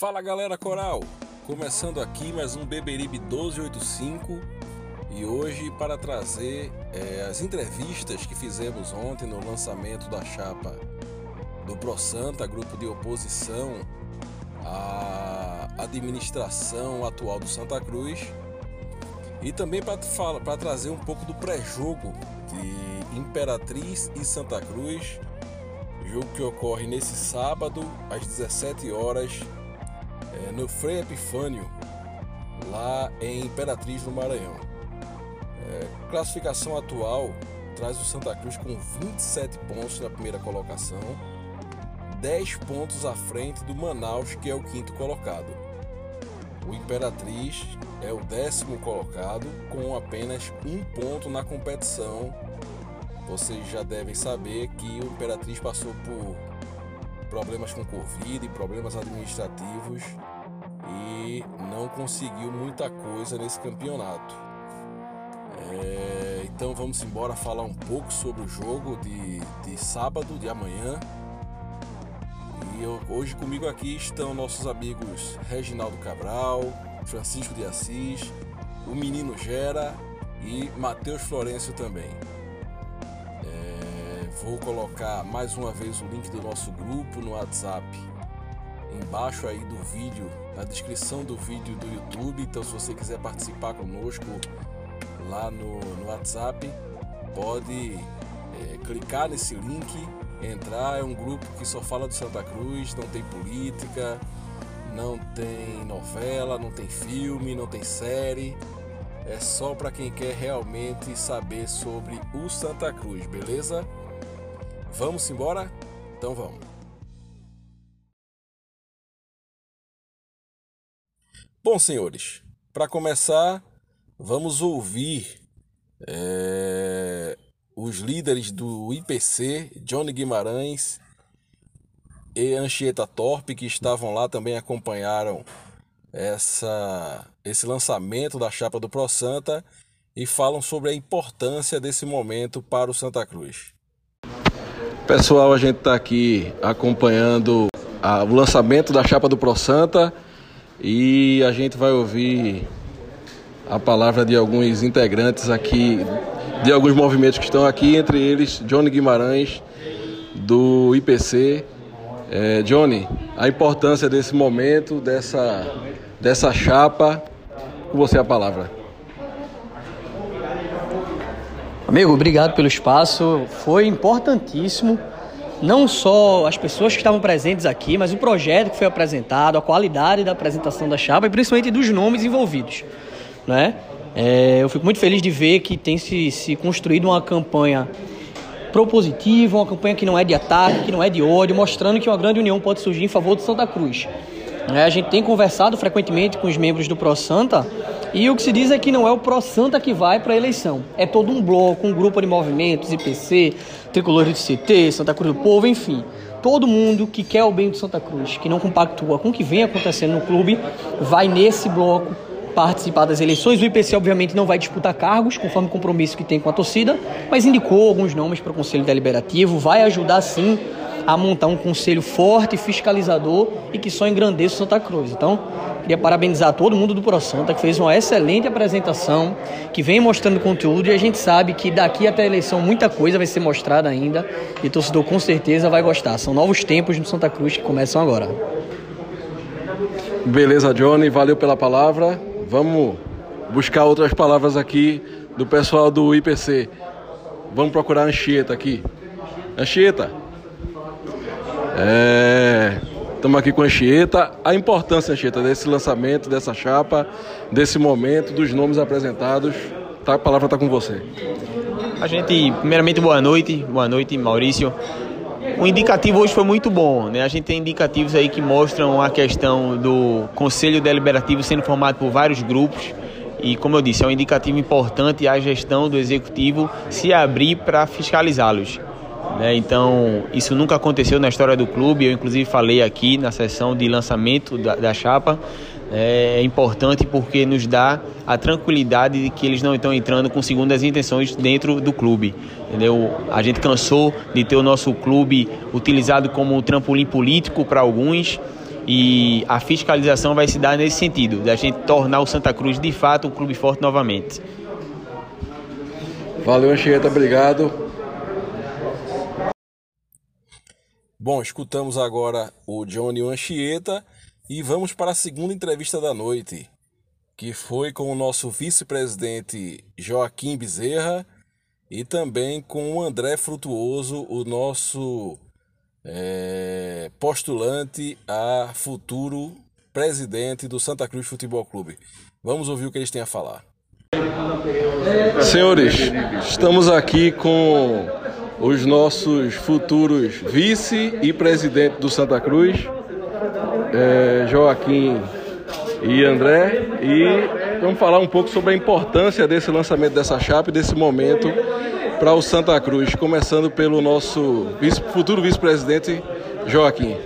Fala galera coral! Começando aqui mais um Beberibe 1285 e hoje para trazer é, as entrevistas que fizemos ontem no lançamento da chapa do ProSanta, grupo de oposição à administração atual do Santa Cruz, e também para trazer um pouco do pré-jogo de Imperatriz e Santa Cruz, jogo que ocorre nesse sábado às 17 horas é, no Frei Epifânio, lá em Imperatriz no Maranhão. É, classificação atual traz o Santa Cruz com 27 pontos na primeira colocação 10 pontos à frente do Manaus, que é o quinto colocado. O Imperatriz é o décimo colocado, com apenas um ponto na competição. Vocês já devem saber que o Imperatriz passou por problemas com Covid, problemas administrativos e não conseguiu muita coisa nesse campeonato. É, então vamos embora falar um pouco sobre o jogo de, de sábado, de amanhã, e eu, hoje comigo aqui estão nossos amigos Reginaldo Cabral, Francisco de Assis, o Menino Gera e Matheus Florencio também. Vou colocar mais uma vez o link do nosso grupo no WhatsApp embaixo aí do vídeo, na descrição do vídeo do YouTube. Então, se você quiser participar conosco lá no, no WhatsApp, pode é, clicar nesse link entrar. É um grupo que só fala do Santa Cruz, não tem política, não tem novela, não tem filme, não tem série. É só para quem quer realmente saber sobre o Santa Cruz, beleza? Vamos embora? Então vamos. Bom, senhores, para começar, vamos ouvir é, os líderes do IPC, Johnny Guimarães e Anchieta Torpe, que estavam lá também acompanharam essa, esse lançamento da chapa do Pro Santa e falam sobre a importância desse momento para o Santa Cruz. Pessoal, a gente está aqui acompanhando a, o lançamento da chapa do Pro Santa e a gente vai ouvir a palavra de alguns integrantes aqui de alguns movimentos que estão aqui, entre eles Johnny Guimarães, do IPC. É, Johnny, a importância desse momento, dessa, dessa chapa, com você a palavra. Amigo, obrigado pelo espaço. Foi importantíssimo, não só as pessoas que estavam presentes aqui, mas o projeto que foi apresentado, a qualidade da apresentação da chapa e principalmente dos nomes envolvidos. Né? É, eu fico muito feliz de ver que tem se, se construído uma campanha propositiva, uma campanha que não é de ataque, que não é de ódio, mostrando que uma grande união pode surgir em favor de Santa Cruz. É, a gente tem conversado frequentemente com os membros do Pro Santa e o que se diz é que não é o Pro Santa que vai para a eleição, é todo um bloco, um grupo de movimentos, IPC, Tricolores de CT, Santa Cruz do Povo, enfim. Todo mundo que quer o bem do Santa Cruz, que não compactua com o que vem acontecendo no clube, vai nesse bloco participar das eleições. O IPC, obviamente, não vai disputar cargos, conforme o compromisso que tem com a torcida, mas indicou alguns nomes para o Conselho Deliberativo, vai ajudar sim a montar um conselho forte, fiscalizador e que só engrandeça o Santa Cruz. Então, queria parabenizar todo mundo do ProSanta, que fez uma excelente apresentação, que vem mostrando conteúdo e a gente sabe que daqui até a eleição muita coisa vai ser mostrada ainda e o torcedor com certeza vai gostar. São novos tempos no Santa Cruz que começam agora. Beleza, Johnny, valeu pela palavra. Vamos buscar outras palavras aqui do pessoal do IPC. Vamos procurar Anchieta aqui. Anchieta. É, estamos aqui com a Anchieta. A importância, Anchieta, desse lançamento, dessa chapa, desse momento, dos nomes apresentados. Tá, a palavra está com você. A gente, primeiramente, boa noite. Boa noite, Maurício. o indicativo hoje foi muito bom, né? A gente tem indicativos aí que mostram a questão do Conselho Deliberativo sendo formado por vários grupos e, como eu disse, é um indicativo importante a gestão do Executivo se abrir para fiscalizá-los. Né? Então, isso nunca aconteceu na história do clube. Eu, inclusive, falei aqui na sessão de lançamento da, da chapa. É importante porque nos dá a tranquilidade de que eles não estão entrando com segundas intenções dentro do clube. Entendeu? A gente cansou de ter o nosso clube utilizado como um trampolim político para alguns e a fiscalização vai se dar nesse sentido, da gente tornar o Santa Cruz de fato um clube forte novamente. Valeu, Anchieta, obrigado. Bom, escutamos agora o Johnny Anchieta e vamos para a segunda entrevista da noite, que foi com o nosso vice-presidente Joaquim Bezerra e também com o André Frutuoso, o nosso é, postulante a futuro presidente do Santa Cruz Futebol Clube. Vamos ouvir o que eles têm a falar. Senhores, estamos aqui com os nossos futuros vice e presidente do Santa Cruz, é, Joaquim e André, e vamos falar um pouco sobre a importância desse lançamento dessa chapa e desse momento para o Santa Cruz, começando pelo nosso vice, futuro vice-presidente Joaquim.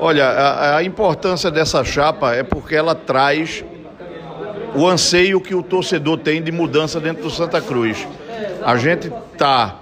Olha, a, a importância dessa chapa é porque ela traz o anseio que o torcedor tem de mudança dentro do Santa Cruz. A gente está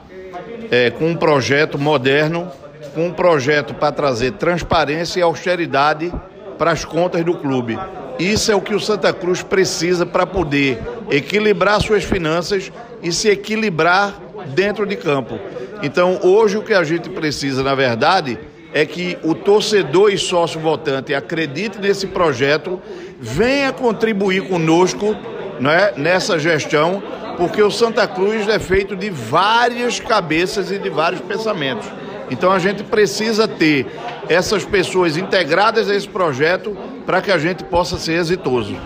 é, com um projeto moderno, com um projeto para trazer transparência e austeridade para as contas do clube. Isso é o que o Santa Cruz precisa para poder equilibrar suas finanças e se equilibrar dentro de campo. Então, hoje o que a gente precisa, na verdade, é que o torcedor e sócio votante acredite nesse projeto, venha contribuir conosco né, nessa gestão porque o Santa Cruz é feito de várias cabeças e de vários pensamentos. Então a gente precisa ter essas pessoas integradas a esse projeto para que a gente possa ser exitoso.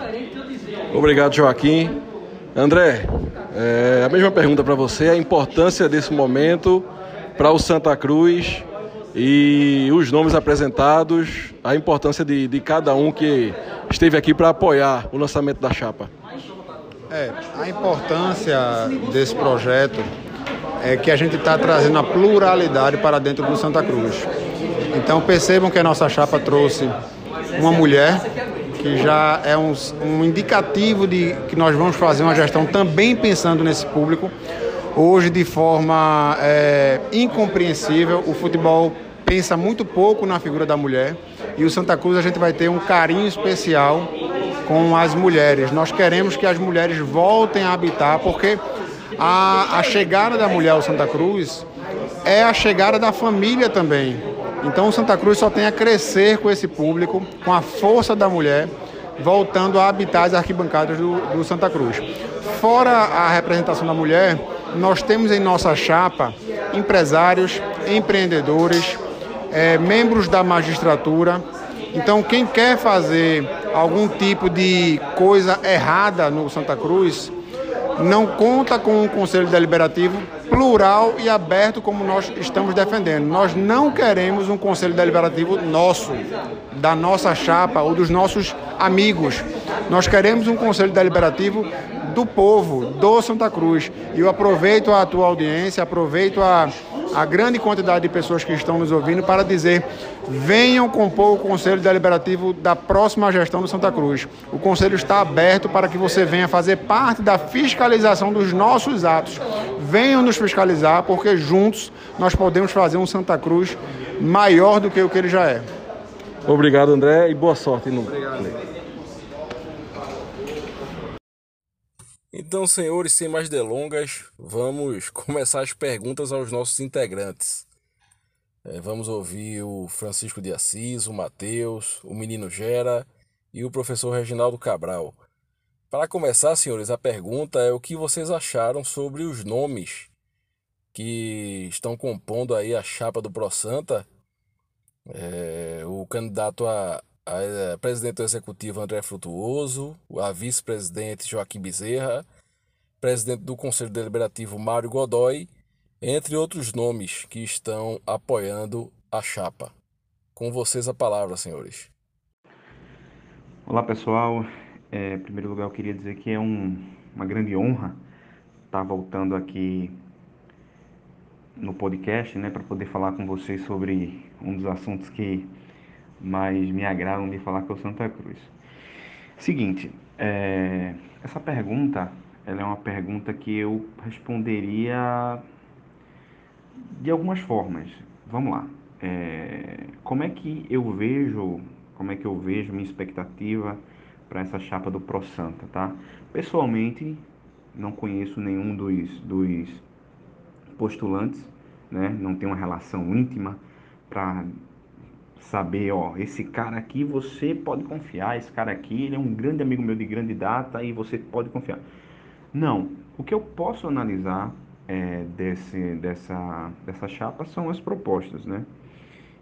Obrigado, Joaquim. André, é, a mesma pergunta para você: a importância desse momento para o Santa Cruz e os nomes apresentados, a importância de, de cada um que esteve aqui para apoiar o lançamento da chapa. É, a importância desse projeto é que a gente está trazendo a pluralidade para dentro do Santa Cruz. Então percebam que a nossa chapa trouxe uma mulher, que já é um, um indicativo de que nós vamos fazer uma gestão também pensando nesse público. Hoje, de forma é, incompreensível, o futebol pensa muito pouco na figura da mulher e o Santa Cruz a gente vai ter um carinho especial com as mulheres. Nós queremos que as mulheres voltem a habitar, porque a, a chegada da mulher ao Santa Cruz é a chegada da família também. Então o Santa Cruz só tem a crescer com esse público, com a força da mulher, voltando a habitar as arquibancadas do, do Santa Cruz. Fora a representação da mulher, nós temos em nossa chapa empresários, empreendedores, é, membros da magistratura. Então, quem quer fazer algum tipo de coisa errada no Santa Cruz, não conta com um conselho deliberativo plural e aberto como nós estamos defendendo. Nós não queremos um conselho deliberativo nosso, da nossa chapa ou dos nossos amigos. Nós queremos um conselho deliberativo do povo, do Santa Cruz. E eu aproveito a tua audiência, aproveito a a grande quantidade de pessoas que estão nos ouvindo para dizer: venham compor o Conselho Deliberativo da próxima gestão do Santa Cruz. O Conselho está aberto para que você venha fazer parte da fiscalização dos nossos atos. Venham nos fiscalizar, porque juntos nós podemos fazer um Santa Cruz maior do que o que ele já é. Obrigado, André, e boa sorte no. Obrigado. Então, senhores, sem mais delongas, vamos começar as perguntas aos nossos integrantes. É, vamos ouvir o Francisco de Assis, o Matheus, o Menino Gera e o professor Reginaldo Cabral. Para começar, senhores, a pergunta é o que vocês acharam sobre os nomes que estão compondo aí a chapa do Pro Santa. É, o candidato a, a, é, presidente do executivo André Frutuoso, a vice-presidente Joaquim Bezerra, presidente do Conselho Deliberativo Mário Godoy entre outros nomes que estão apoiando a chapa. Com vocês a palavra, senhores. Olá, pessoal. É, em primeiro lugar, eu queria dizer que é um, uma grande honra estar voltando aqui no podcast, né, para poder falar com vocês sobre um dos assuntos que mais me agradam de falar com o Santa Cruz. Seguinte, é, essa pergunta, ela é uma pergunta que eu responderia de algumas formas. Vamos lá. É, como é que eu vejo, como é que eu vejo minha expectativa para essa chapa do Pro Santa, tá? Pessoalmente, não conheço nenhum dos, dos postulantes, né? Não tenho uma relação íntima para saber, ó, esse cara aqui você pode confiar, esse cara aqui ele é um grande amigo meu de grande data e você pode confiar. Não, o que eu posso analisar é, desse, dessa, dessa chapa são as propostas, né?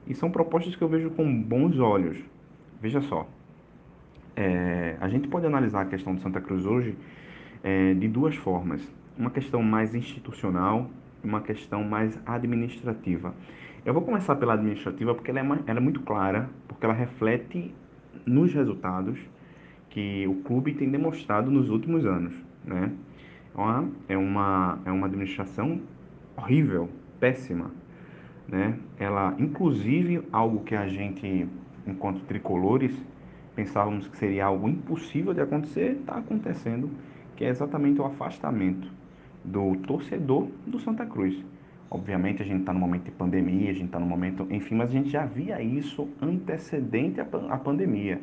E são propostas que eu vejo com bons olhos. Veja só, é, a gente pode analisar a questão de Santa Cruz hoje é, de duas formas. Uma questão mais institucional uma questão mais administrativa. Eu vou começar pela administrativa porque ela é, ela é muito clara, porque ela reflete nos resultados que o clube tem demonstrado nos últimos anos, né? É uma, é uma administração horrível, péssima, né? Ela, inclusive, algo que a gente, enquanto tricolores, pensávamos que seria algo impossível de acontecer, está acontecendo, que é exatamente o afastamento do torcedor do Santa Cruz. Obviamente a gente está no momento de pandemia, a gente está no momento, enfim, mas a gente já via isso antecedente à, pandemia.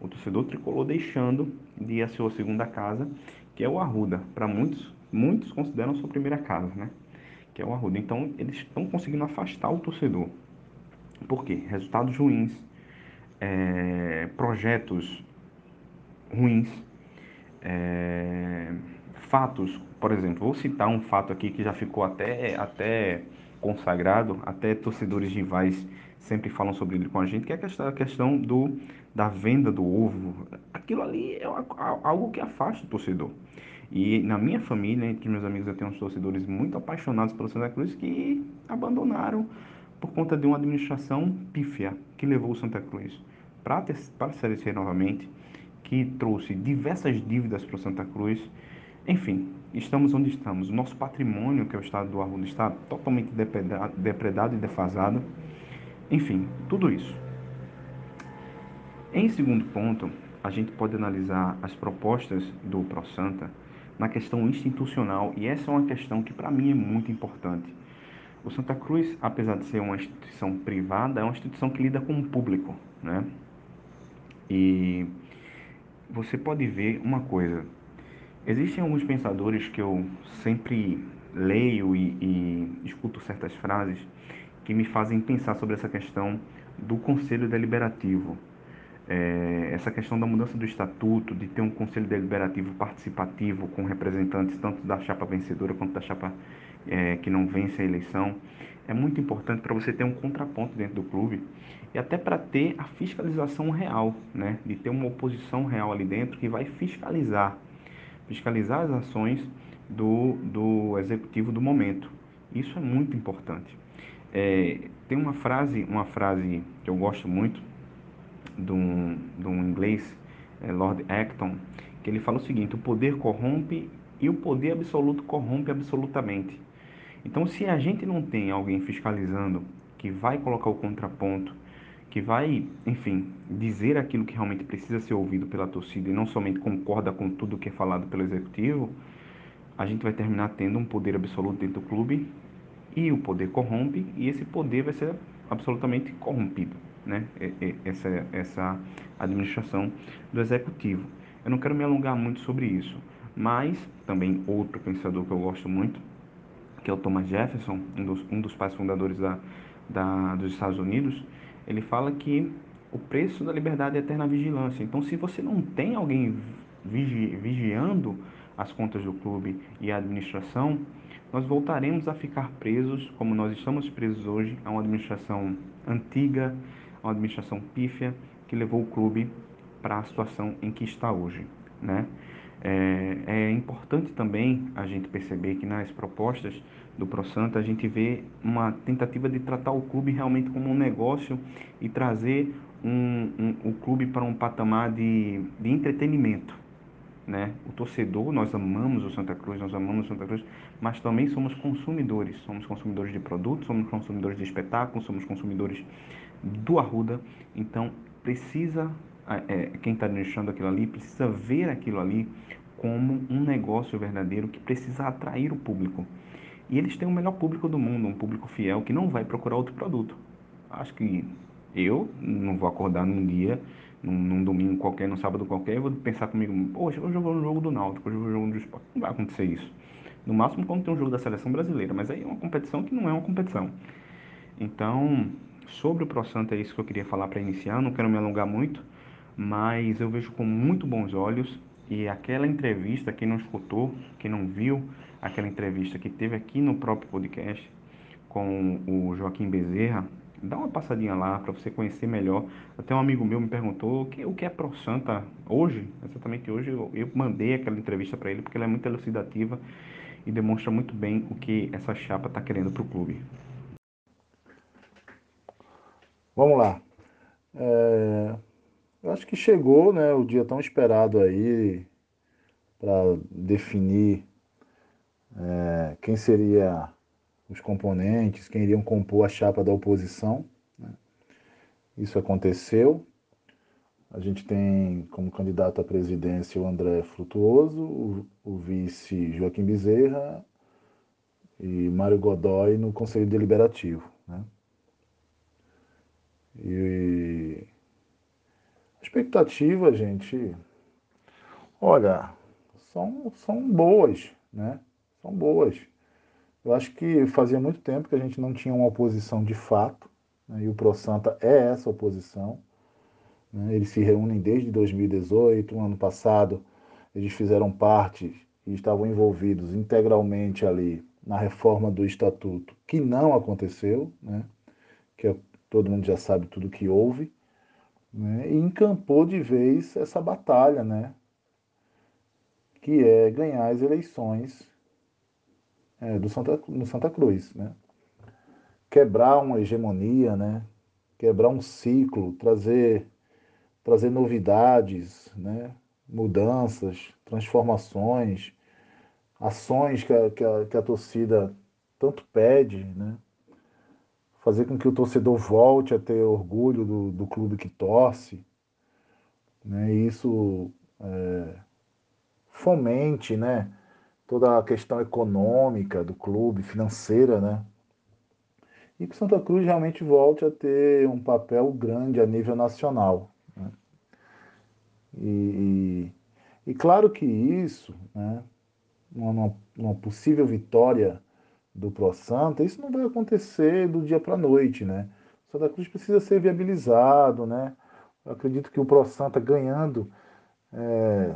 O torcedor tricolor deixando de ir à sua segunda casa, que é o Arruda. Para muitos, muitos consideram sua primeira casa, né? Que é o Arruda. Então eles estão conseguindo afastar o torcedor. Por quê? Resultados ruins, é, projetos ruins, é, fatos, por exemplo, vou citar um fato aqui que já ficou até, até consagrado, até torcedores rivais sempre falam sobre ele com a gente, que é a questão, do, da venda do ovo. Aquilo ali é algo que afasta o torcedor. E na minha família, entre meus amigos, eu tenho uns torcedores muito apaixonados pelo Santa Cruz que abandonaram por conta de uma administração pífia que levou o Santa Cruz para a Série C novamente, que trouxe diversas dívidas para o Santa Cruz. Enfim, estamos onde estamos. O nosso patrimônio, que é o estado do Arruda, está totalmente depredado e defasado. Enfim, tudo isso. Em segundo ponto, a gente pode analisar as propostas do ProSanta na questão institucional, e essa é uma questão que para mim é muito importante. O Santa Cruz, apesar de ser uma instituição privada, é uma instituição que lida com o público, né? E você pode ver uma coisa. Existem alguns pensadores que eu sempre leio e, e escuto certas frases que me fazem pensar sobre essa questão do Conselho Deliberativo. É, essa questão da mudança do estatuto, de ter um Conselho Deliberativo participativo com representantes tanto da chapa vencedora quanto da chapa é, que não vence a eleição, é muito importante para você ter um contraponto dentro do clube e até para ter a fiscalização real, né? de ter uma oposição real ali dentro que vai fiscalizar, fiscalizar as ações do, do executivo do momento. Isso é muito importante. É, tem uma frase, uma frase que eu gosto muito de um, de um inglês, é Lord Acton, que ele fala o seguinte: o poder corrompe e o poder absoluto corrompe absolutamente. Então, se a gente não tem alguém fiscalizando que vai colocar o contraponto, que vai, enfim, dizer aquilo que realmente precisa ser ouvido pela torcida e não somente concorda com tudo que é falado pelo executivo, a gente vai terminar tendo um poder absoluto dentro do clube e o poder corrompe e esse poder vai ser absolutamente corrompido, né? Essa, essa administração do executivo. Eu não quero me alongar muito sobre isso, mas também outro pensador que eu gosto muito que é o Thomas Jefferson, um dos, um dos pais fundadores da, da, dos Estados Unidos, ele fala que o preço da liberdade é eterna vigilância. Então, se você não tem alguém vigi, vigiando as contas do clube e a administração, nós voltaremos a ficar presos, como nós estamos presos hoje, a uma administração antiga, a uma administração pífia, que levou o clube para a situação em que está hoje. Né? É, é importante também a gente perceber que nas propostas do ProSanta a gente vê uma tentativa de tratar o clube realmente como um negócio e trazer um, um, o clube para um patamar de, de entretenimento. Né? O torcedor, nós amamos o Santa Cruz, nós amamos o Santa Cruz, mas também somos consumidores. Somos consumidores de produtos, somos consumidores de espetáculos, somos consumidores do Arruda. Então, precisa, é, quem está administrando aquilo ali, precisa ver aquilo ali como um negócio verdadeiro que precisa atrair o público. E eles têm o melhor público do mundo, um público fiel que não vai procurar outro produto. Acho que eu não vou acordar num dia, num, num domingo qualquer, num sábado qualquer, e vou pensar comigo, poxa, hoje eu vou no jogo do Náutico, hoje eu vou no jogo do. Não vai acontecer isso. No máximo quando tem um jogo da seleção brasileira, mas aí é uma competição que não é uma competição. Então, sobre o ProSanta é isso que eu queria falar para iniciar, não quero me alongar muito, mas eu vejo com muito bons olhos e aquela entrevista, quem não escutou, quem não viu aquela entrevista que teve aqui no próprio podcast com o Joaquim Bezerra, dá uma passadinha lá para você conhecer melhor. Até um amigo meu me perguntou o que, o que é Pro Santa hoje, exatamente hoje eu, eu mandei aquela entrevista para ele porque ela é muito elucidativa e demonstra muito bem o que essa chapa está querendo para o clube. Vamos lá. É, eu acho que chegou né, o dia tão esperado aí para definir é, quem seria os componentes, quem iriam compor a chapa da oposição. Né? Isso aconteceu. A gente tem como candidato à presidência o André Frutuoso, o, o vice Joaquim Bezerra e Mário Godoy no Conselho Deliberativo. Né? E expectativa, gente, olha, são, são boas, né? São boas. Eu acho que fazia muito tempo que a gente não tinha uma oposição de fato, né? e o ProSanta é essa oposição. Né? Eles se reúnem desde 2018, um ano passado eles fizeram parte e estavam envolvidos integralmente ali na reforma do estatuto, que não aconteceu, né? que é, todo mundo já sabe tudo que houve, né? e encampou de vez essa batalha, né? que é ganhar as eleições é, do Santa, no Santa Cruz, né? Quebrar uma hegemonia, né? Quebrar um ciclo, trazer, trazer novidades, né? Mudanças, transformações, ações que a, que a, que a torcida tanto pede, né? Fazer com que o torcedor volte a ter orgulho do, do clube que torce, né? E isso é, fomente, né? toda a questão econômica do clube, financeira, né? E que Santa Cruz realmente volte a ter um papel grande a nível nacional. Né? E, e, e, claro que isso, né, uma, uma possível vitória do Pro Santa, isso não vai acontecer do dia para a noite, né? Santa Cruz precisa ser viabilizado, né? Eu acredito que o Pro Santa ganhando, é,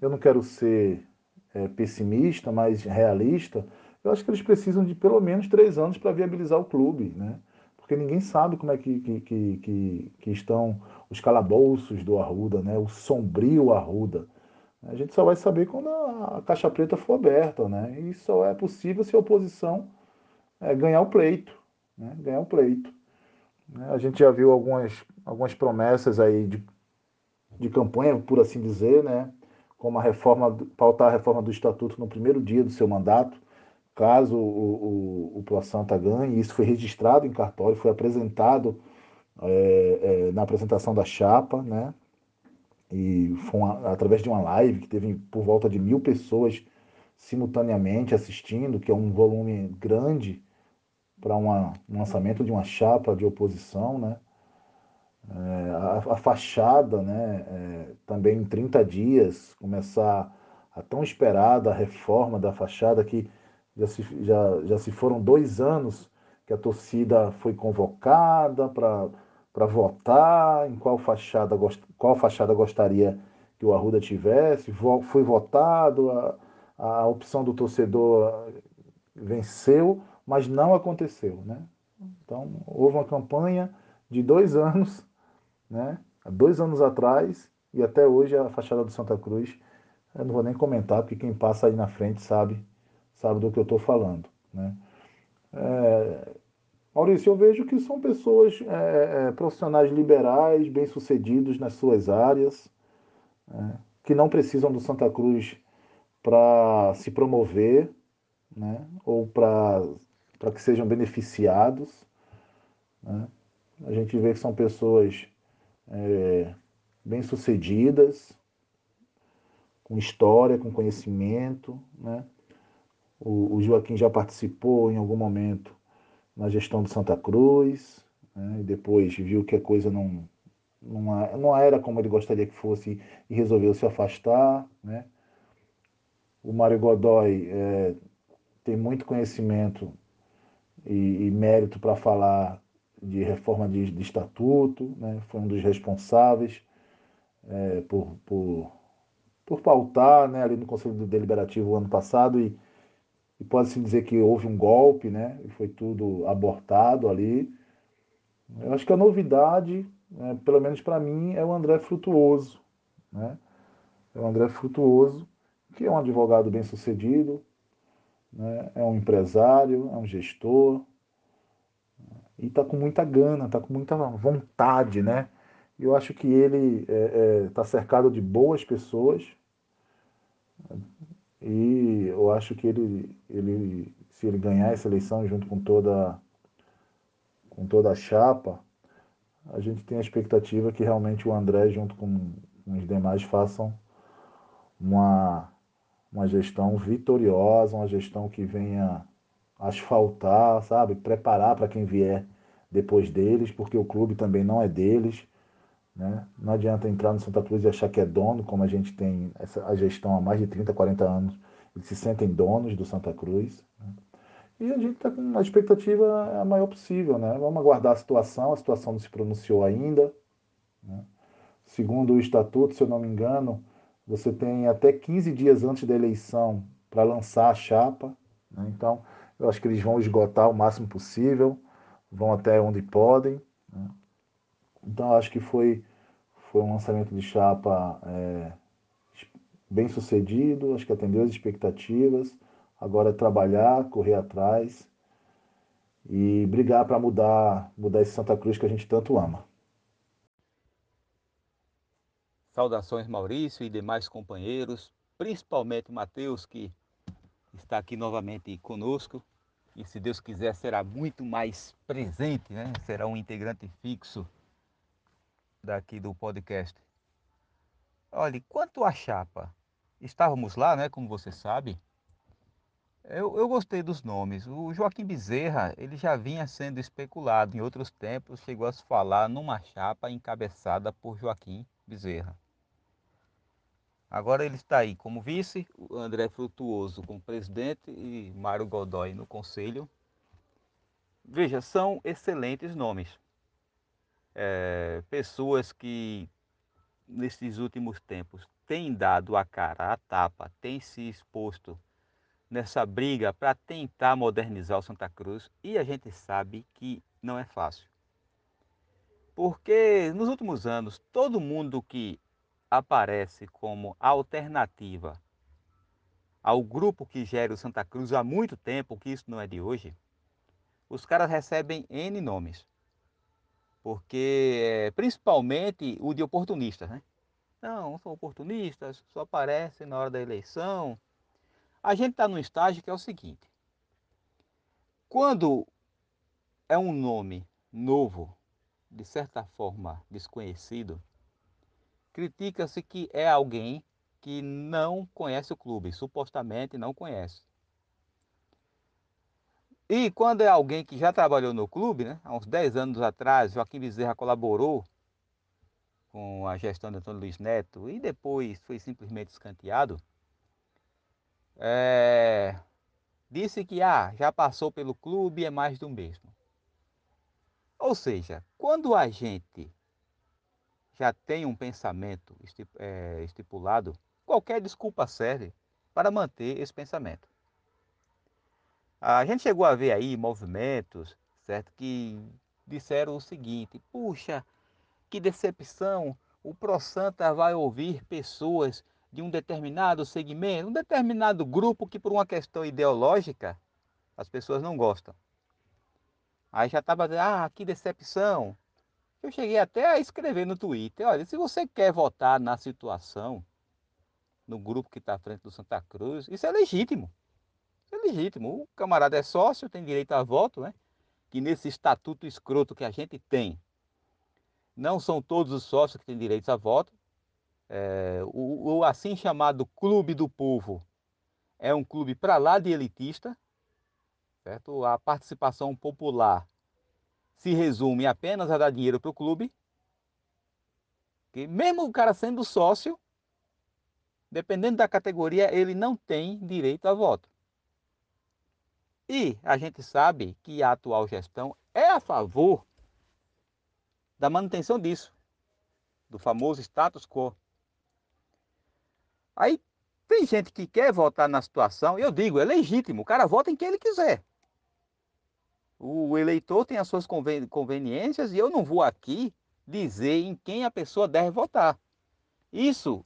eu não quero ser é, pessimista, mais realista, eu acho que eles precisam de pelo menos três anos para viabilizar o clube, né? Porque ninguém sabe como é que, que, que, que, estão os calabouços do Arruda, né? O sombrio Arruda. A gente só vai saber quando a caixa preta for aberta, né? E só é possível se a oposição é, ganhar o pleito, né? Ganhar o pleito. Né? A gente já viu algumas, algumas promessas aí de, de campanha, por assim dizer, né? como a reforma, pautar a reforma do Estatuto no primeiro dia do seu mandato, caso o, o, o Pro Santa ganhe. Isso foi registrado em cartório, foi apresentado é, é, na apresentação da chapa, né? E foi uma, através de uma live que teve por volta de mil pessoas simultaneamente assistindo, que é um volume grande para um lançamento de uma chapa de oposição, né? É, a, a, fachada, né, é, também em 30 dias, começar a tão esperada reforma da fachada, que já se, já, já se foram dois anos que a torcida foi convocada para votar em qual fachada, qual fachada gostaria que o Arruda tivesse, foi votado, a, a opção do torcedor venceu, mas não aconteceu. Né? Então, houve uma campanha de dois anos né? Dois anos atrás e até hoje a fachada do Santa Cruz Eu não vou nem comentar, porque quem passa aí na frente sabe, sabe do que eu estou falando. Né? É, Maurício, eu vejo que são pessoas é, é profissionais liberais, bem-sucedidos nas suas áreas, é, que não precisam do Santa Cruz para se promover, né? ou para que sejam beneficiados. Né? A gente vê que são pessoas é, bem-sucedidas, com história, com conhecimento. Né? O, o, Joaquim já participou em algum momento na gestão do Santa Cruz, né? e depois viu que a coisa não, não, não era como ele gostaria que fosse e resolveu se afastar. Né? O Mário Godoy é, tem muito conhecimento e, e mérito para falar de reforma de, de estatuto, né? foi um dos responsáveis é, por, por, por pautar né, ali no Conselho Deliberativo ano passado e, e pode-se dizer que houve um golpe, né, e foi tudo abortado ali. Eu acho que a novidade, né, pelo menos para mim, é o André Frutuoso. Né? É o André Frutuoso, que é um advogado bem sucedido, né, é um empresário, é um gestor, e está com muita gana, está com muita vontade, né? Eu acho que ele está é, é, tá cercado de boas pessoas e eu acho que ele, ele, se ele ganhar essa eleição junto com toda, com toda a chapa, a gente tem a expectativa que realmente o André, junto com, os demais, façam uma, uma gestão vitoriosa, uma gestão que venha asfaltar, sabe? Preparar para quem vier depois deles, porque o clube também não é deles. Né? Não adianta entrar no Santa Cruz e achar que é dono, como a gente tem essa, a gestão há mais de 30, 40 anos. Eles se sentem donos do Santa Cruz. Né? E a gente está com uma expectativa a maior possível. Né? Vamos aguardar a situação, a situação não se pronunciou ainda. Né? Segundo o estatuto, se eu não me engano, você tem até 15 dias antes da eleição para lançar a chapa. Né? Então, eu acho que eles vão esgotar o máximo possível, vão até onde podem. Né? Então, acho que foi, foi um lançamento de chapa é, bem sucedido, acho que atendeu as expectativas. Agora é trabalhar, correr atrás e brigar para mudar, mudar esse Santa Cruz que a gente tanto ama. Saudações Maurício e demais companheiros, principalmente Matheus que está aqui novamente conosco e se Deus quiser será muito mais presente, né? Será um integrante fixo daqui do podcast. Olha, quanto à chapa, estávamos lá, né? Como você sabe. Eu, eu gostei dos nomes. O Joaquim Bezerra, ele já vinha sendo especulado em outros tempos, chegou a se falar numa chapa encabeçada por Joaquim Bezerra. Agora ele está aí como vice, o André Frutuoso como presidente e Mário Godoy no conselho. Veja, são excelentes nomes. É, pessoas que nesses últimos tempos têm dado a cara, a tapa, têm se exposto nessa briga para tentar modernizar o Santa Cruz e a gente sabe que não é fácil. Porque nos últimos anos, todo mundo que aparece como alternativa ao grupo que gera o Santa Cruz há muito tempo, que isso não é de hoje, os caras recebem N nomes. Porque, principalmente o de oportunistas, né? Não, são oportunistas, só aparecem na hora da eleição. A gente está num estágio que é o seguinte: quando é um nome novo, de certa forma desconhecido, critica-se que é alguém que não conhece o clube, supostamente não conhece. E quando é alguém que já trabalhou no clube, né, há uns 10 anos atrás, Joaquim Bezerra colaborou com a gestão de Antônio Luiz Neto e depois foi simplesmente escanteado, é, disse que ah, já passou pelo clube é mais do mesmo. Ou seja, quando a gente já tem um pensamento é, estipulado, qualquer desculpa serve para manter esse pensamento. A gente chegou a ver aí movimentos, certo, que disseram o seguinte: puxa, que decepção! O Pro Santa vai ouvir pessoas de um determinado segmento, um determinado grupo que por uma questão ideológica as pessoas não gostam. Aí já estava dizendo, ah, que decepção. Eu cheguei até a escrever no Twitter, olha, se você quer votar na situação, no grupo que está à frente do Santa Cruz, isso é legítimo. É legítimo. O camarada é sócio, tem direito a voto, né? Que nesse estatuto escroto que a gente tem, não são todos os sócios que têm direito a voto. É, o, o assim chamado Clube do Povo é um clube para lá de elitista, certo? A participação popular se resume apenas a dar dinheiro para o clube. Que mesmo o cara sendo sócio, dependendo da categoria, ele não tem direito a voto. E a gente sabe que a atual gestão é a favor da manutenção disso, do famoso status quo. Aí tem gente que quer votar na situação, eu digo, é legítimo, o cara vota em quem ele quiser. O eleitor tem as suas conveniências e eu não vou aqui dizer em quem a pessoa deve votar. Isso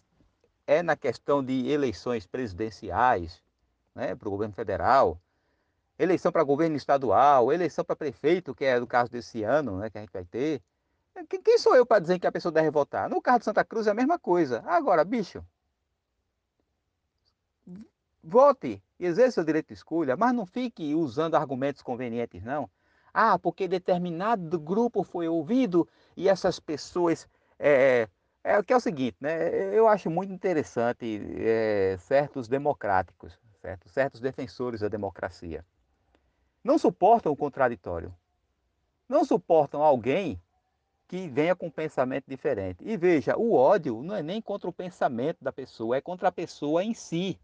é na questão de eleições presidenciais, né, para o governo federal, eleição para governo estadual, eleição para prefeito, que é o caso desse ano, né, que a gente vai ter. Quem sou eu para dizer que a pessoa deve votar? No caso de Santa Cruz é a mesma coisa. Agora, bicho, vote, exerça seu direito de escolha, mas não fique usando argumentos convenientes, não. Ah, porque determinado grupo foi ouvido e essas pessoas. É, é, que é o seguinte, né? Eu acho muito interessante é, certos democráticos, certo? certos defensores da democracia. Não suportam o contraditório. Não suportam alguém que venha com um pensamento diferente. E veja, o ódio não é nem contra o pensamento da pessoa, é contra a pessoa em si.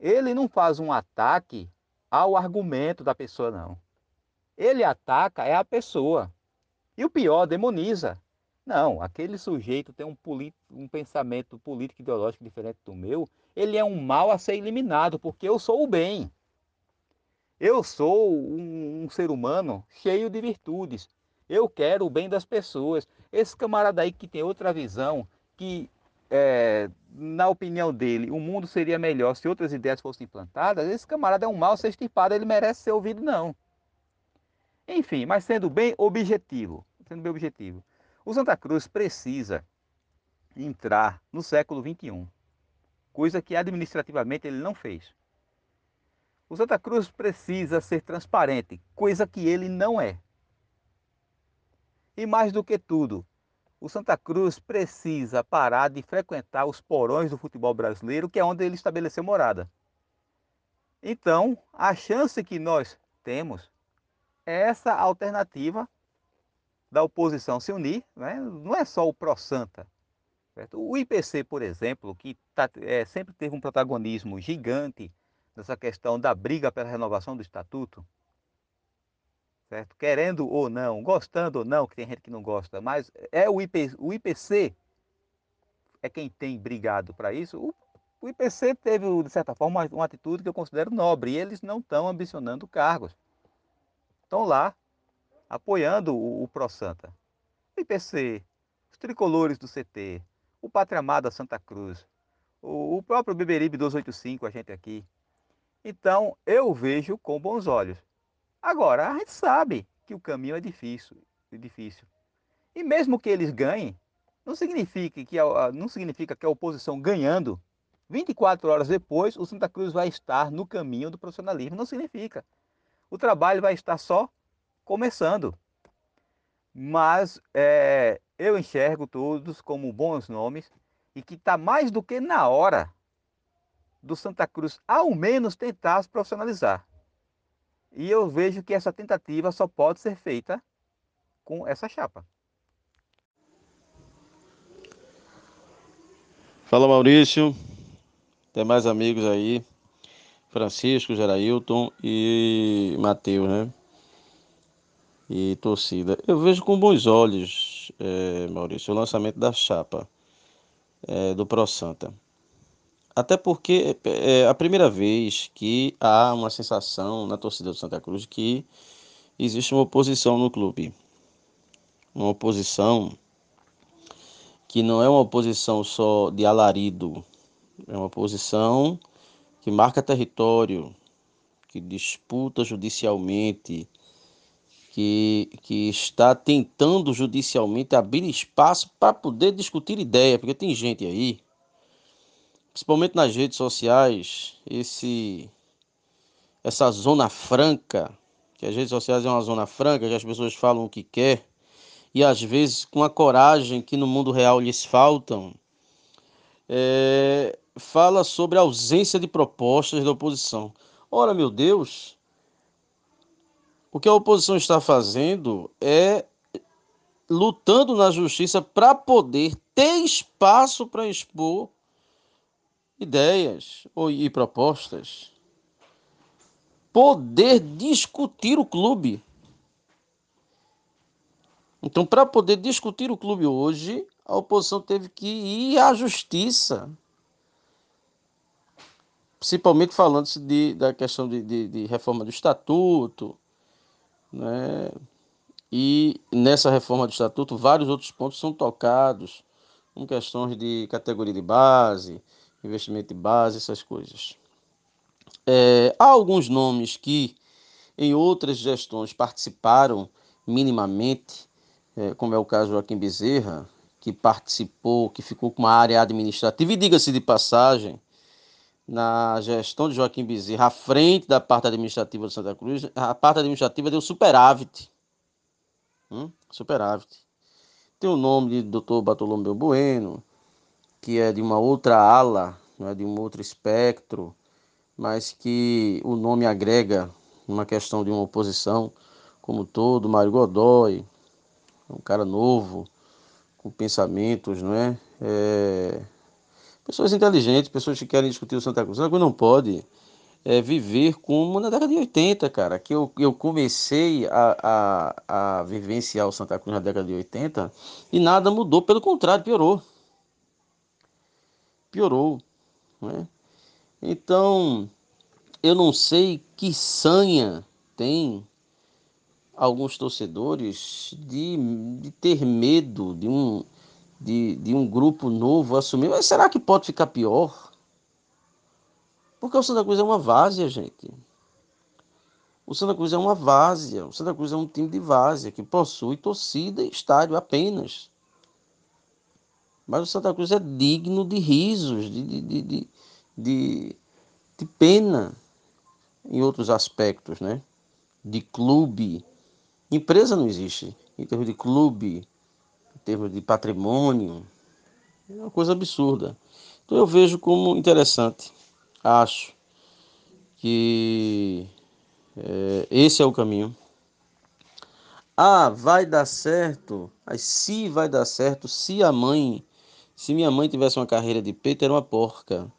Ele não faz um ataque ao argumento da pessoa, não. Ele ataca é a pessoa. E o pior, demoniza. Não, aquele sujeito tem um, um pensamento político ideológico diferente do meu, ele é um mal a ser eliminado, porque eu sou o bem. Eu sou um, um, ser humano cheio de virtudes. Eu quero o bem das pessoas. Esse camarada aí que tem outra visão, que é, na opinião dele, o mundo seria melhor se outras ideias fossem implantadas, esse camarada é um mal ser estipado, ele merece ser ouvido, não. Enfim, mas sendo bem objetivo, sendo bem objetivo, o Santa Cruz precisa entrar no século XXI, coisa que administrativamente ele não fez. O Santa Cruz precisa ser transparente, coisa que ele não é. E mais do que tudo, o Santa Cruz precisa parar de frequentar os porões do futebol brasileiro, que é onde ele estabeleceu morada. Então, a chance que nós temos é essa alternativa da oposição se unir, né? não é só o pró-santa. O IPC, por exemplo, que tá, é, sempre teve um protagonismo gigante nessa questão da briga pela renovação do estatuto, certo? Querendo ou não, gostando ou não, que tem gente que não gosta, mas é o, IP, o IPC é quem tem brigado para isso. O, o, IPC teve, de certa forma, uma, atitude que eu considero nobre, e eles não estão ambicionando cargos. Estão lá, apoiando o, o Pro Santa. O IPC, os tricolores do CT, o Pátria Amada Santa Cruz, o, o próprio Beberibe 285, a gente aqui. Então, eu vejo com bons olhos. Agora, a gente sabe que o caminho é difícil, é difícil. E mesmo que eles ganhem, não significa que a, não significa que a oposição ganhando, 24 horas depois, o Santa Cruz vai estar no caminho do profissionalismo. Não significa. O trabalho vai estar só começando. Mas é, eu enxergo todos como bons nomes e que está mais do que na hora do Santa Cruz, ao menos, tentar se profissionalizar. E eu vejo que essa tentativa só pode ser feita com essa chapa. Fala Maurício, tem mais amigos aí, Francisco, Gerailton e Matheus, né? E torcida. Eu vejo com bons olhos, é, Maurício, o lançamento da chapa é, do Pro Santa. Até porque é a primeira vez que há uma sensação na torcida do Santa Cruz que existe uma oposição no clube. Uma oposição que não é uma oposição só de alarido, é uma oposição que marca território, que disputa judicialmente, que, que está tentando judicialmente abrir espaço para poder discutir ideia, porque tem gente aí, principalmente nas redes sociais, esse essa zona franca, que as redes sociais é uma zona franca, que as pessoas falam o que quer, e às vezes com a coragem que no mundo real lhes faltam, é, fala sobre a ausência de propostas da oposição. Ora, meu Deus, o que a oposição está fazendo é lutando na justiça para poder ter espaço para expor ideias e propostas. Poder discutir o clube. Então, para poder discutir o clube hoje, a oposição teve que ir à justiça. Principalmente falando-se da questão de, de, de reforma do estatuto, né? E nessa reforma do estatuto, vários outros pontos são tocados, com questões de categoria de base, investimento de base, essas coisas. É, há alguns nomes que em outras gestões participaram minimamente, é, como é o caso Joaquim Bezerra, que participou, que ficou com uma área administrativa, e diga-se de passagem, na gestão de Joaquim Bezerra, à frente da parte administrativa de Santa Cruz, a parte administrativa deu superávit. Hum? Superávit. Tem o nome de Dr. Bartolomeu Bueno, que é de uma outra ala, é de um outro espectro, mas que o nome agrega uma questão de uma oposição como todo, Mário Godoy, um cara novo, com pensamentos, não é? é Pessoas inteligentes, pessoas que querem discutir o Santa Cruz. Cruz não pode é, viver como na década de 80, cara. Que eu, eu comecei a, a, a vivenciar o Santa Cruz na década de 80 e nada mudou, pelo contrário, piorou. Piorou. Né? Então, eu não sei que sanha tem alguns torcedores de, de ter medo de um de, de um grupo novo assumir. Mas será que pode ficar pior? Porque o Santa Cruz é uma várzea, gente. O Santa Cruz é uma várzea. O Santa Cruz é um time de várzea que possui torcida e estádio apenas. Mas o Santa Cruz é digno de risos, de, de, de, de, pena em outros aspectos, né? De clube. Empresa não existe. Em termos de clube, termos de patrimônio, é uma coisa absurda. Então eu vejo como interessante, acho que é, esse é o caminho. Ah, vai dar certo, mas se vai dar certo, se a mãe, se minha mãe tivesse uma carreira de peito, era uma porca.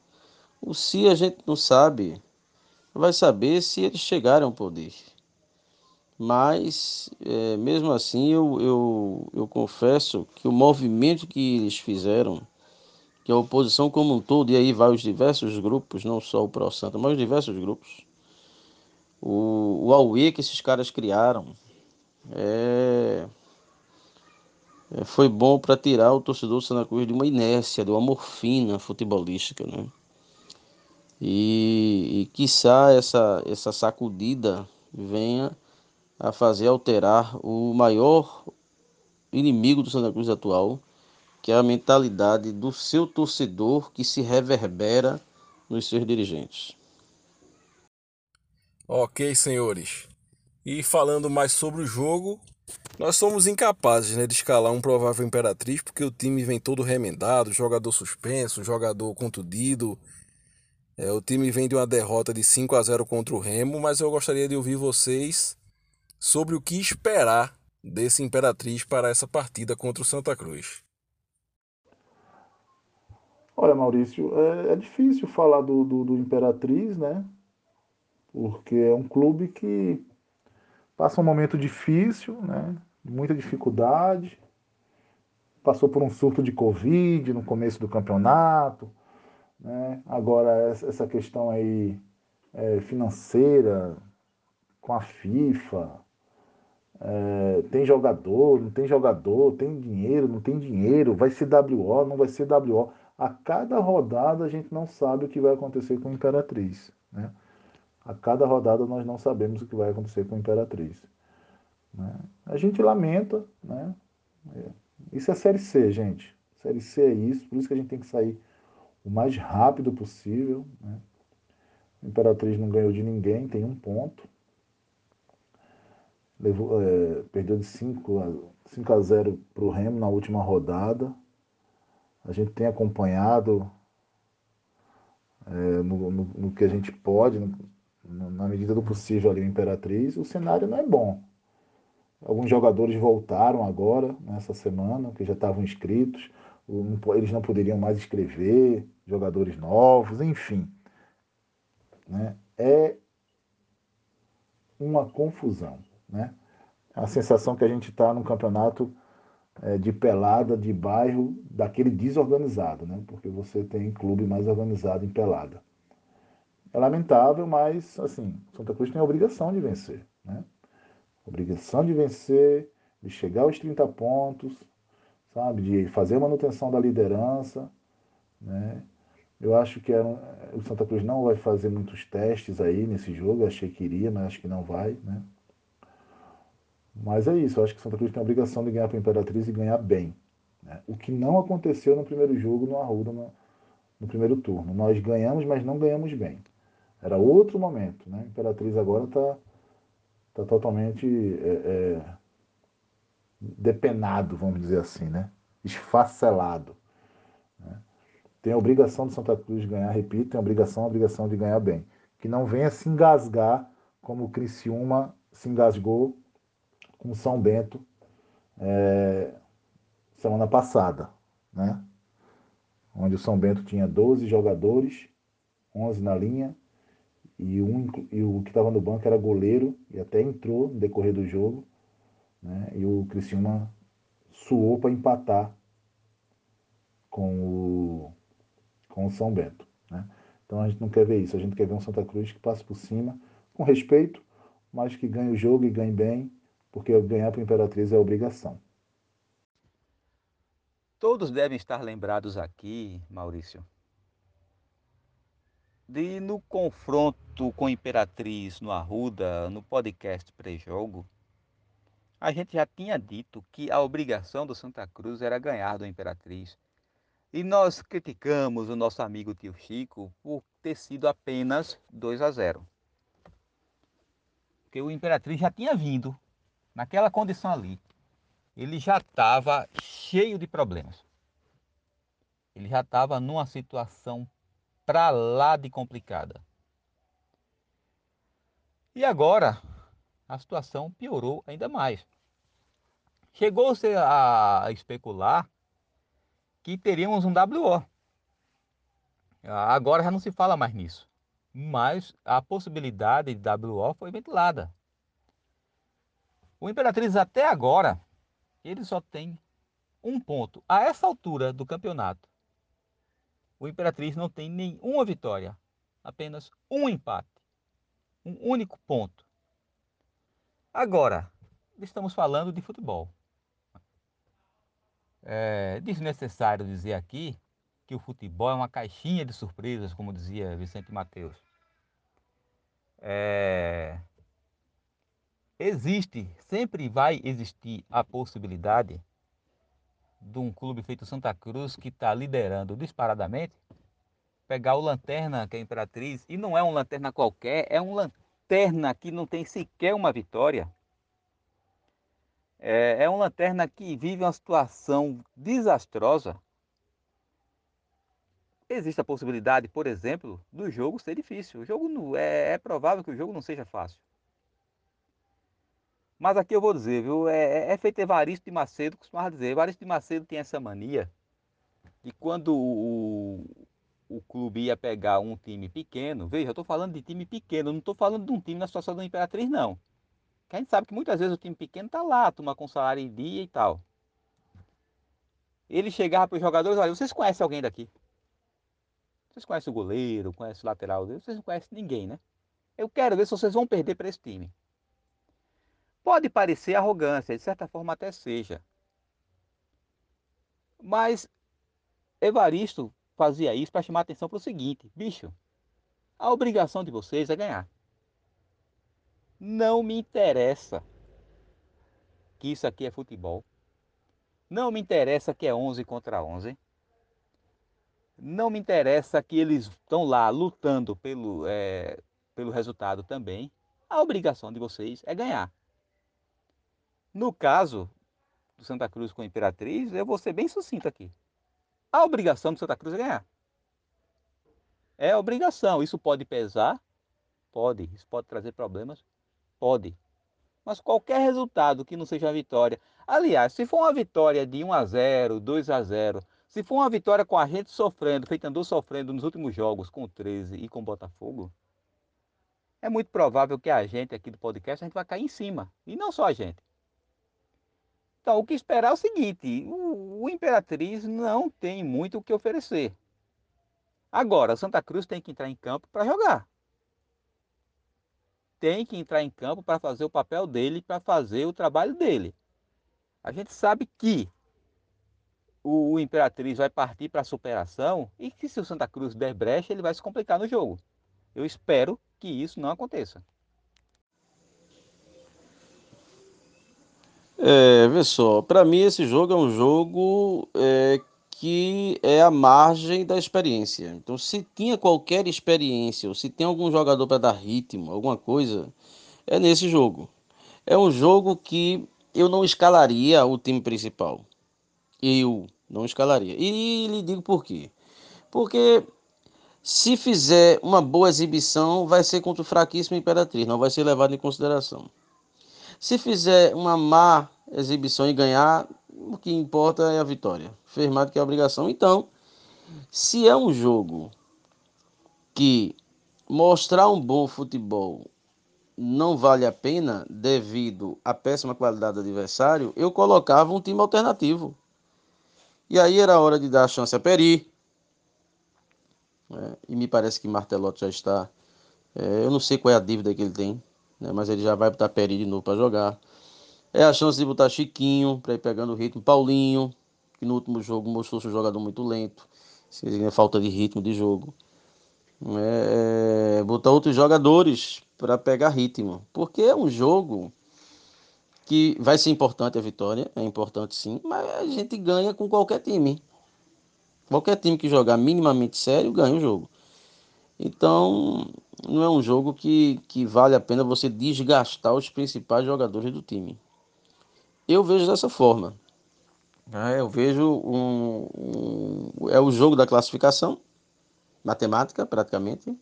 O se a gente não sabe, vai saber se eles chegaram ao poder. Mas, é, mesmo assim, eu, eu, eu confesso que o movimento que eles fizeram, que a oposição como um todo, e aí vai os diversos grupos, não só o Pro Santa, mas os diversos grupos, o, o AUE que esses caras criaram, é, foi bom para tirar o torcedor do Santa Cruz de uma inércia, de uma morfina futebolística, né? E, e quiçá essa, essa sacudida venha a fazer alterar o maior inimigo do Santa Cruz atual, que é a mentalidade do seu torcedor que se reverbera nos seus dirigentes. Ok, senhores. E falando mais sobre o jogo, nós somos incapazes né, de escalar um provável Imperatriz, porque o time vem todo remendado, jogador suspenso, jogador contundido. É, o time vem de uma derrota de 5 a 0 contra o Remo, mas eu gostaria de ouvir vocês sobre o que esperar desse Imperatriz para essa partida contra o Santa Cruz. Olha, Maurício, é, é difícil falar do, do, do, Imperatriz, né? Porque é um clube que passa um momento difícil, né? Muita dificuldade. Passou por um surto de Covid no começo do campeonato. Né? Agora, essa questão aí é, financeira com a FIFA, é, tem jogador, não tem jogador, tem dinheiro, não tem dinheiro, vai ser WO, não vai ser WO. A cada rodada a gente não sabe o que vai acontecer com a Imperatriz. Né? A cada rodada nós não sabemos o que vai acontecer com a Imperatriz. Né? A gente lamenta, né? É, isso é Série C, gente. Série C é isso, por isso que a gente tem que sair o mais rápido possível. Né? A Imperatriz não ganhou de ninguém, tem um ponto levou, é, perdeu de 5 a, 5 a 0 para o Remo na última rodada. A gente tem acompanhado é, no, no, no, que a gente pode, na medida do possível ali o Imperatriz. O cenário não é bom. Alguns jogadores voltaram agora, nessa semana, que já estavam inscritos. Eles não poderiam mais escrever, jogadores novos, enfim. Né? É uma confusão. Né? A sensação que a gente está num campeonato é, de pelada de bairro daquele desorganizado, né? porque você tem clube mais organizado em pelada. É lamentável, mas assim, Santa Cruz tem a obrigação de vencer. Né? Obrigação de vencer, de chegar aos 30 pontos, sabe? De fazer manutenção da liderança. Né? Eu acho que um, o Santa Cruz não vai fazer muitos testes aí nesse jogo. Eu achei que iria, mas acho que não vai. Né? Mas é isso, eu acho que Santa Cruz tem a obrigação de ganhar para a Imperatriz e ganhar bem. Né? O que não aconteceu no primeiro jogo no Arruda, no, no, primeiro turno. Nós ganhamos, mas não ganhamos bem. Era outro momento. Né? A Imperatriz agora está tá totalmente é, é, depenado, vamos dizer assim, né? esfacelado. Né? Tem a obrigação de Santa Cruz de ganhar, repito, tem a obrigação, a obrigação de ganhar bem. Que não venha se engasgar como o Criciúma se engasgou com São Bento é, semana passada, né? Onde o São Bento tinha 12 jogadores, 11 na linha, e, um, e o que estava no banco era goleiro, e até entrou no decorrer do jogo, né? E o Criciúma suou para empatar com o, com o São Bento, né? Então a gente não quer ver isso, a gente quer ver um Santa Cruz que passe por cima, com respeito, mas que ganhe o jogo e ganhe bem, porque ganhar para a Imperatriz é obrigação. Todos devem estar lembrados aqui, Maurício, de no confronto com a Imperatriz no Arruda, no podcast pré-jogo, a gente já tinha dito que a obrigação do Santa Cruz era ganhar do Imperatriz. E nós criticamos o nosso amigo tio Chico por ter sido apenas 2 a 0. Porque o Imperatriz já tinha vindo naquela condição ali, ele já estava cheio de problemas. Ele já estava numa situação para lá de complicada. E agora a situação piorou ainda mais. Chegou-se a especular que teríamos um WO. Agora já não se fala mais nisso. Mas a possibilidade de WO foi ventilada. O Imperatriz até agora, ele só tem um ponto. A essa altura do campeonato, o Imperatriz não tem nenhuma vitória, apenas um empate. Um único ponto. Agora, estamos falando de futebol. É desnecessário dizer aqui que o futebol é uma caixinha de surpresas, como dizia Vicente Mateus. É, existe, sempre vai existir a possibilidade de um clube feito Santa Cruz que está liderando disparadamente, pegar o Lanterna, que é a Imperatriz, e não é um Lanterna qualquer, é um Lanterna que não tem sequer uma vitória. É, é um Lanterna que vive uma situação desastrosa. Existe a possibilidade, por exemplo, do jogo ser difícil. O jogo não, é, é provável que o jogo não seja fácil. Mas aqui eu vou dizer, viu? É, é, é feito Evaristo de Macedo, costumava dizer. Evaristo de Macedo tem essa mania de quando o, o clube ia pegar um time pequeno, veja, eu estou falando de time pequeno, não estou falando de um time na situação da Imperatriz, não. Que a gente sabe que muitas vezes o time pequeno está lá, toma com salário em dia e tal. Ele chegava para os jogadores, olha, vocês conhecem alguém daqui? Vocês conhecem o goleiro, conhecem o lateral dele? Vocês não conhecem ninguém, né? Eu quero ver se vocês vão perder para esse time. Pode parecer arrogância, de certa forma até seja. Mas Evaristo fazia isso para chamar atenção para o seguinte: bicho, a obrigação de vocês é ganhar. Não me interessa que isso aqui é futebol. Não me interessa que é 11 contra 11. Não me interessa que eles estão lá lutando pelo, é, pelo resultado também. A obrigação de vocês é ganhar. No caso do Santa Cruz com a Imperatriz, eu vou ser bem sucinto aqui. A obrigação do Santa Cruz é ganhar. É obrigação. Isso pode pesar? Pode. Isso pode trazer problemas? Pode. Mas qualquer resultado que não seja vitória. Aliás, se for uma vitória de 1 a 0, 2 a 0, se for uma vitória com a gente sofrendo, feito andou sofrendo nos últimos jogos com o 13 e com o Botafogo, é muito provável que a gente aqui do podcast a gente vai cair em cima. E não só a gente. Então, o que esperar é o seguinte: o, o Imperatriz não tem muito o que oferecer. Agora, o Santa Cruz tem que entrar em campo para jogar. Tem que entrar em campo para fazer o papel dele, para fazer o trabalho dele. A gente sabe que o, Imperatriz vai partir para a superação e que se o Santa Cruz der brecha, ele vai se complicar no jogo. Eu espero que isso não aconteça. É, vê só, para mim esse jogo é um jogo é, que é a margem da experiência. Então, se tinha qualquer experiência, ou se tem algum jogador para dar ritmo, alguma coisa, é nesse jogo. É um jogo que eu não escalaria o time principal. Eu não escalaria. E lhe digo por quê. Porque se fizer uma boa exibição, vai ser contra o fraquíssimo Imperatriz, não vai ser levado em consideração. Se fizer uma má exibição e ganhar, o que importa é a vitória. Fez mais do que a obrigação. Então, se é um jogo que mostrar um bom futebol não vale a pena devido à péssima qualidade do adversário, eu colocava um time alternativo. E aí era hora de dar a chance a Peri. É, e me parece que Martelotti já está. É, eu não sei qual é a dívida que ele tem, né, mas ele já vai botar Peri de novo para jogar. É a chance de botar Chiquinho para ir pegando o ritmo. Paulinho, que no último jogo mostrou-se um jogador muito lento. Seria falta de ritmo de jogo. É, botar outros jogadores para pegar ritmo. Porque é um jogo que vai ser importante a vitória, é importante sim, mas a gente ganha com qualquer time. Qualquer time que jogar minimamente sério ganha o jogo. Então, não é um jogo que, que vale a pena você desgastar os principais jogadores do time. Eu vejo dessa forma. É, eu vejo um, um, é o jogo da classificação, matemática praticamente.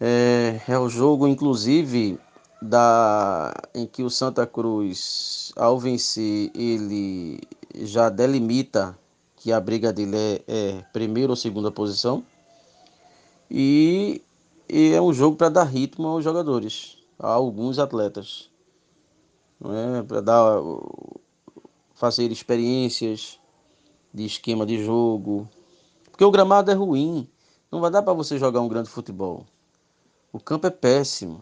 É, é o jogo, inclusive, da em que o Santa Cruz, ao vencer, ele já delimita que a briga dele é, é primeira ou segunda posição. E, e é um jogo para dar ritmo aos jogadores, a alguns atletas é? para dar fazer experiências de esquema de jogo. Porque o gramado é ruim. Não vai dar para você jogar um grande futebol. O campo é péssimo.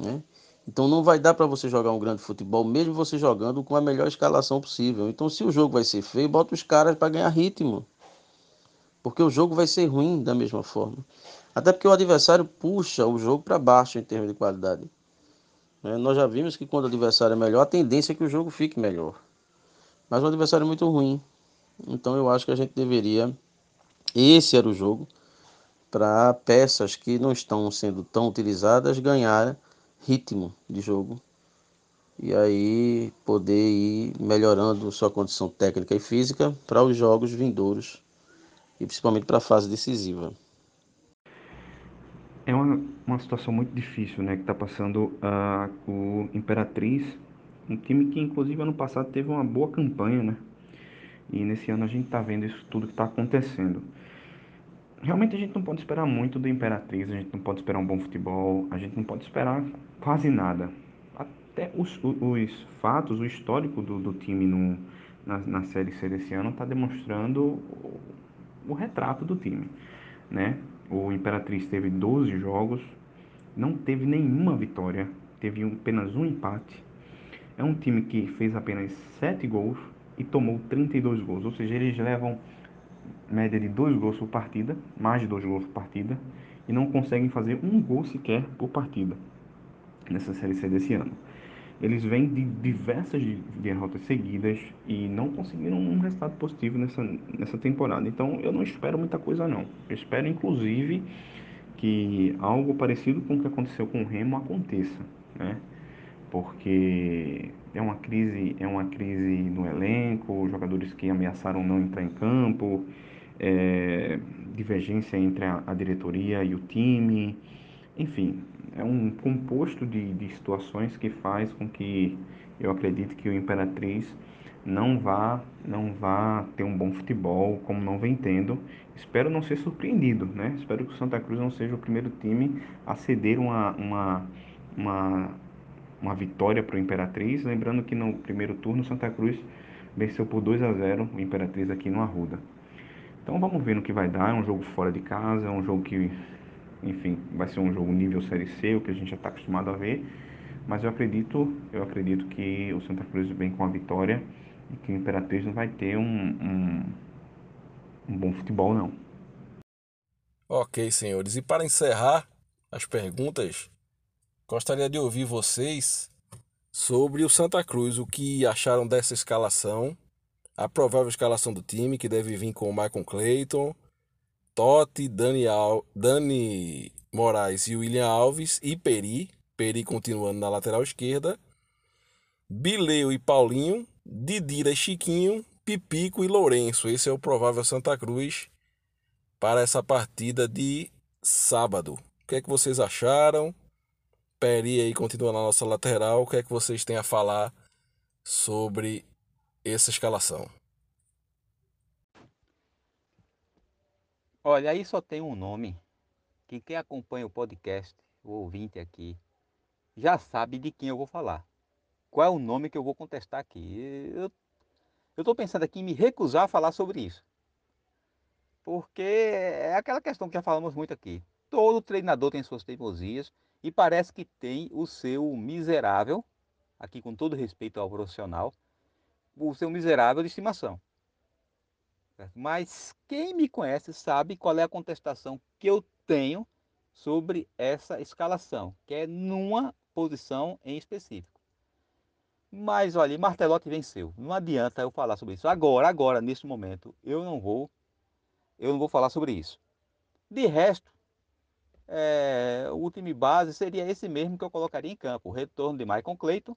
Né? Então não vai dar para você jogar um grande futebol, mesmo você jogando com a melhor escalação possível. Então, se o jogo vai ser feio, bota os caras para ganhar ritmo. Porque o jogo vai ser ruim da mesma forma. Até porque o adversário puxa o jogo para baixo em termos de qualidade. Né? Nós já vimos que quando o adversário é melhor, a tendência é que o jogo fique melhor. Mas o adversário é muito ruim. Então eu acho que a gente deveria. Esse era o jogo para peças que não estão sendo tão utilizadas ganhar ritmo de jogo e aí poder ir melhorando sua condição técnica e física para os jogos vindouros e principalmente para a fase decisiva é uma, uma situação muito difícil, né, que está passando uh, o Imperatriz, um time que inclusive ano passado teve uma boa campanha, né? E nesse ano a gente está vendo isso tudo que está acontecendo. Realmente a gente não pode esperar muito do Imperatriz, a gente não pode esperar um bom futebol, a gente não pode esperar quase nada. Até os, os fatos, o histórico do, do time no, na, na Série C desse ano está demonstrando o, o retrato do time, né? O Imperatriz teve 12 jogos, não teve nenhuma vitória teve apenas um empate. É um time que fez apenas 7 gols e tomou 32 gols, ou seja, eles levam média de 2 gols por partida, mais de 2 gols por partida, e não conseguem fazer um gol sequer por partida nessa Série C desse ano. Eles vêm de diversas derrotas seguidas e não conseguiram um resultado positivo nessa, nessa temporada. Então eu não espero muita coisa não. Eu espero inclusive que algo parecido com o que aconteceu com o Remo aconteça, né? Porque é uma crise, é uma crise no elenco, jogadores que ameaçaram não entrar em campo, é, divergência entre a, a diretoria e o time, enfim, é um composto de, de situações que faz com que eu acredito que o Imperatriz não vá não vá ter um bom futebol como não vem tendo. Espero não ser surpreendido, né? Espero que o Santa Cruz não seja o primeiro time a ceder uma, uma, uma, uma vitória para o Imperatriz. Lembrando que no primeiro turno o Santa Cruz venceu por 2 a 0 o Imperatriz aqui no Arruda. Então vamos ver no que vai dar. É um jogo fora de casa, é um jogo que enfim, vai ser um jogo nível Série C, o que a gente já está acostumado a ver. Mas eu acredito, eu acredito que o Santa Cruz vem com a vitória e que o Imperatriz não vai ter um, um, um bom futebol, não. Ok, senhores. E para encerrar as perguntas, gostaria de ouvir vocês sobre o Santa Cruz, o que acharam dessa escalação, a provável escalação do time, que deve vir com o Michael Clayton, Totti, Dani. Dani Moraes e William Alves e Peri. Peri continuando na lateral esquerda. Bileu e Paulinho. Didira e Chiquinho. Pipico e Lourenço. Esse é o provável Santa Cruz para essa partida de sábado. O que é que vocês acharam? Peri aí continua na nossa lateral. O que é que vocês têm a falar sobre essa escalação? Olha, aí só tem um nome que quem acompanha o podcast, o ouvinte aqui, já sabe de quem eu vou falar. Qual é o nome que eu vou contestar aqui? Eu estou pensando aqui em me recusar a falar sobre isso. Porque é aquela questão que já falamos muito aqui. Todo treinador tem suas teimosias e parece que tem o seu miserável, aqui com todo respeito ao profissional, o seu miserável de estimação. Mas quem me conhece sabe qual é a contestação que eu tenho sobre essa escalação, que é numa posição em específico. Mas olha, Martelotti venceu. Não adianta eu falar sobre isso. Agora, agora, nesse momento, eu não vou, eu não vou falar sobre isso. De resto, é, o time base seria esse mesmo que eu colocaria em campo. O retorno de Maicon Cleiton.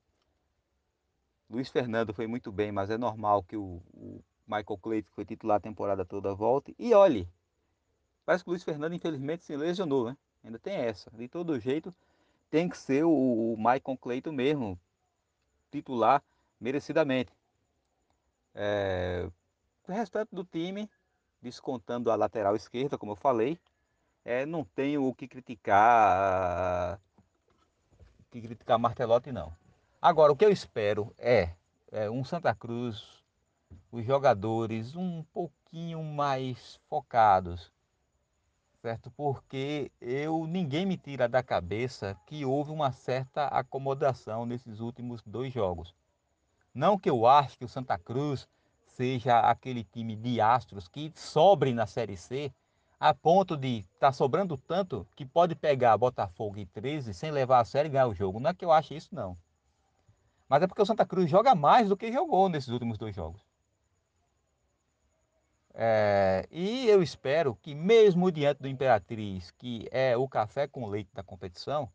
Luiz Fernando foi muito bem, mas é normal que o, o Michael Clayton, foi titular a temporada toda, volte. E olhe, parece que o Luiz Fernando, infelizmente, se lesionou, né? Ainda tem essa. De todo jeito, tem que ser o, o Michael Clayton mesmo, titular, merecidamente. É, o restante do time, descontando a lateral esquerda, como eu falei, é, não tenho o que criticar, que criticar Martelotti, não. Agora, o que eu espero é, é um Santa Cruz os jogadores um pouquinho mais focados, certo? Porque eu ninguém me tira da cabeça que houve uma certa acomodação nesses últimos dois jogos. Não que eu ache que o Santa Cruz seja aquele time de astros que sobre na Série C a ponto de estar tá sobrando tanto que pode pegar Botafogo em 13 sem levar a sério e ganhar o jogo. Não é que eu ache isso, não. Mas é porque o Santa Cruz joga mais do que jogou nesses últimos dois jogos. É, e eu espero que, mesmo diante do Imperatriz, que é o café com leite da competição,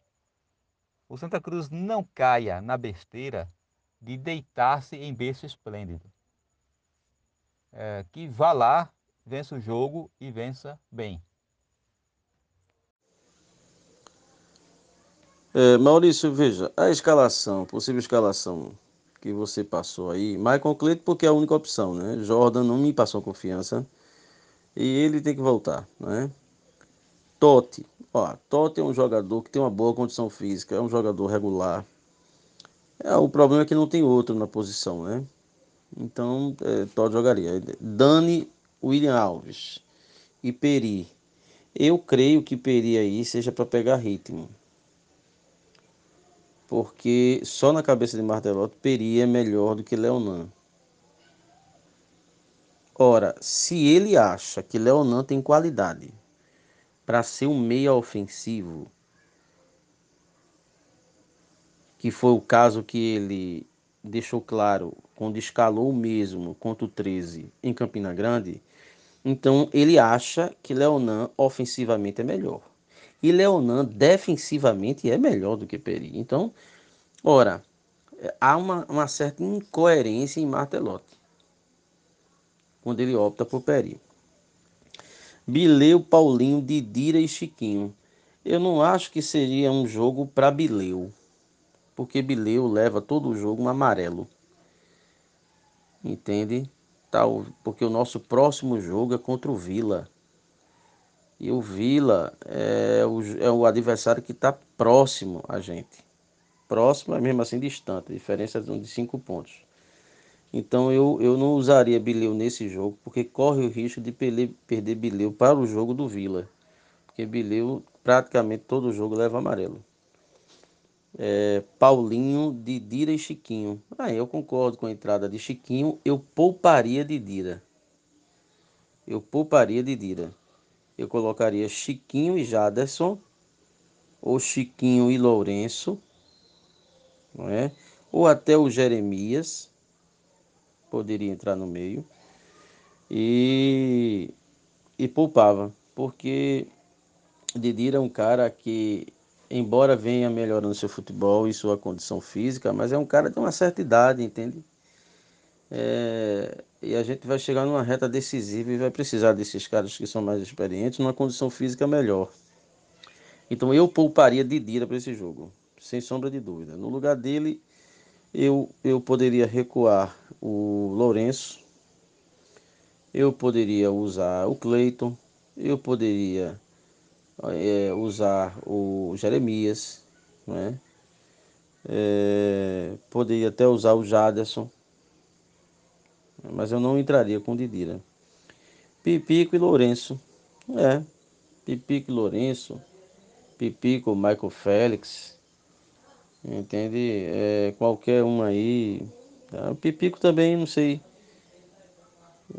o Santa Cruz não caia na besteira de deitar-se em berço esplêndido. É, que vá lá, vença o jogo e vença bem. É, Maurício, veja, a escalação, possível escalação que você passou aí. Michael Cleiton porque é a única opção, né? Jordan não me passou confiança e ele tem que voltar, né? Totti, ó, Totti é um jogador que tem uma boa condição física, é um jogador regular. É, o problema é que não tem outro na posição, né? Então, é, Totti jogaria. Dani, William Alves e Peri. Eu creio que Peri aí seja para pegar ritmo. Porque só na cabeça de Martelotti Peri é melhor do que Leonan. Ora, se ele acha que Leonan tem qualidade para ser um meia ofensivo, que foi o caso que ele deixou claro quando escalou mesmo contra o 13 em Campina Grande, então ele acha que Leonan ofensivamente é melhor. E Leonan defensivamente é melhor do que Peri. Então, ora, há uma, uma certa incoerência em Martelotti quando ele opta por Peri. Bileu, Paulinho, Didira e Chiquinho. Eu não acho que seria um jogo para Bileu, porque Bileu leva todo o jogo um amarelo. Entende? Tal, porque o nosso próximo jogo é contra o Vila. E o Vila é o, é o adversário que está próximo a gente. Próximo é mesmo assim distante, a diferença de cinco pontos. Então eu, eu não usaria Bileu nesse jogo, porque corre o risco de perder, perder Bileu para o jogo do Vila. Porque Bileu praticamente todo jogo leva amarelo. É, Paulinho, Didira e Chiquinho. Ah, eu concordo com a entrada de Chiquinho. Eu pouparia Didira. Eu pouparia Didira eu colocaria Chiquinho e Jaderson, ou Chiquinho e Lourenço, não é? ou até o Jeremias, poderia entrar no meio, e, e poupava, porque Didira é um cara que, embora venha melhorando seu futebol e sua condição física, mas é um cara de uma certa idade, entende? É, e a gente vai chegar numa reta decisiva e vai precisar desses caras que são mais experientes numa condição física melhor. Então eu pouparia Didira para esse jogo, sem sombra de dúvida. No lugar dele, eu, eu poderia recuar o Lourenço, eu poderia usar o Cleiton, eu poderia é, usar o Jeremias, né? É, poderia até usar o Jaderson mas eu não entraria com Didira. Pipico e Lourenço. É. Pipico e Lourenço. Pipico, Michael Félix. Entende? É, qualquer um aí. Tá? Pipico também, não sei.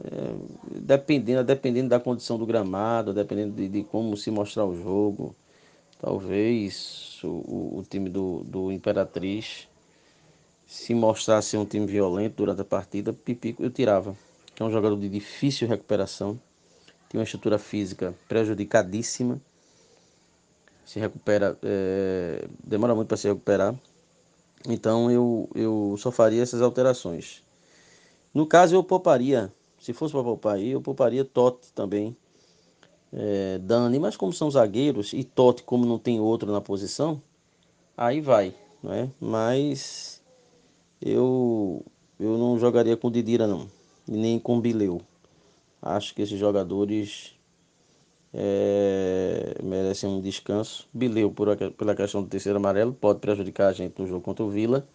É, dependendo, dependendo da condição do gramado, dependendo de, de como se mostrar o jogo. Talvez o, o time do, do Imperatriz se mostrasse um time violento durante a partida, Pipico eu tirava. É um jogador de difícil recuperação, tem uma estrutura física prejudicadíssima, se recupera, é, demora muito para se recuperar. Então eu, eu só faria essas alterações. No caso eu pouparia, se fosse para poupar aí, eu pouparia Totti também, é, Dani, mas como são zagueiros e Totti como não tem outro na posição, aí vai, não é? Mas eu, eu não jogaria com Didira não, nem com Bileu. Acho que esses jogadores é, merecem um descanso. Bileu, por, pela questão do terceiro amarelo, pode prejudicar a gente no jogo contra o Vila.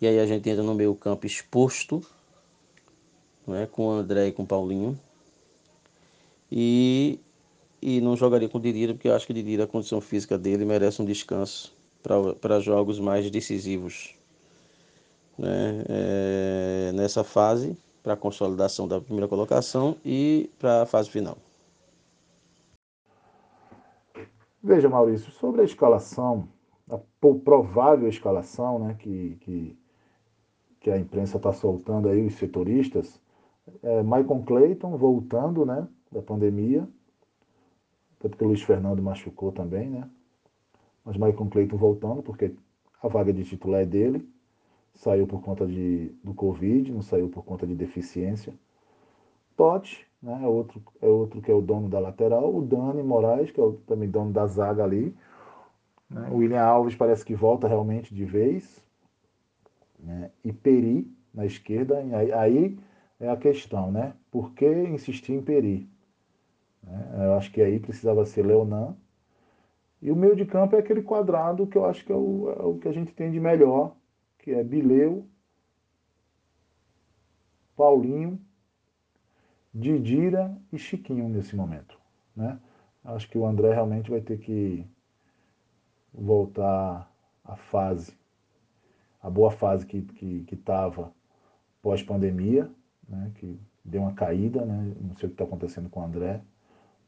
E aí a gente entra no meio campo exposto, né, com o André e com o Paulinho. E, e não jogaria com o Didira, porque eu acho que o Didira, a condição física dele, merece um descanso para jogos mais decisivos né, é, nessa fase para a consolidação da primeira colocação e para a fase final. Veja, Maurício, sobre a escalação, a provável escalação né, que, que, que a imprensa está soltando aí, os setoristas, é Michael Clayton voltando né, da pandemia, até porque o Luiz Fernando machucou também, né? Mas Michael Clayton voltando, porque a vaga de titular é dele saiu por conta de, do Covid, não saiu por conta de deficiência. Totti, né, é, outro, é outro que é o dono da lateral. O Dani Moraes, que é o, também dono da zaga ali. Né, o William Alves parece que volta realmente de vez. Né, e Peri na esquerda. Aí, aí é a questão, né? Por que insistir em Peri? Né, eu acho que aí precisava ser Leonan. E o meio de campo é aquele quadrado que eu acho que é o, é o que a gente tem de melhor que é Bileu, Paulinho, Didira e Chiquinho nesse momento. Né? Acho que o André realmente vai ter que voltar à fase a boa fase que estava que, que pós-pandemia, né, que deu uma caída, né, não sei o que está acontecendo com o André,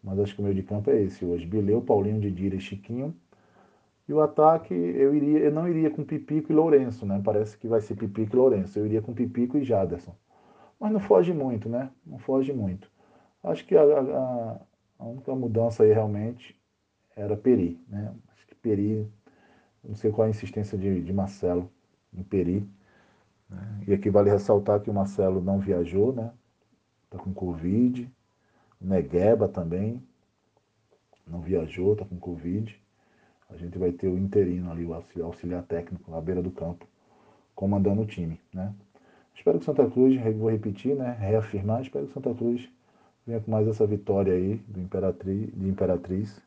mas acho que o meio de campo é esse hoje. Bileu, Paulinho, Didira e Chiquinho. E o ataque, eu, iria, eu não iria com Pipico e Lourenço, né? Parece que vai ser Pipico e Lourenço. Eu iria com Pipico e Jaderson. Mas não foge muito, né? Não foge muito. Acho que a, a, a única mudança aí realmente era Peri, né? Acho que Peri, não sei qual a insistência de, de Marcelo em Peri. Né? E aqui vale ressaltar que o Marcelo não viajou, né? Tá com Covid. Negueba também não viajou, está com Covid. A gente vai ter o interino ali, o auxiliar técnico na beira do campo, comandando o time, né? Espero que Santa Cruz, vou repetir, né? Reafirmar, espero que Santa Cruz venha com mais essa vitória aí do Imperatriz, de Imperatriz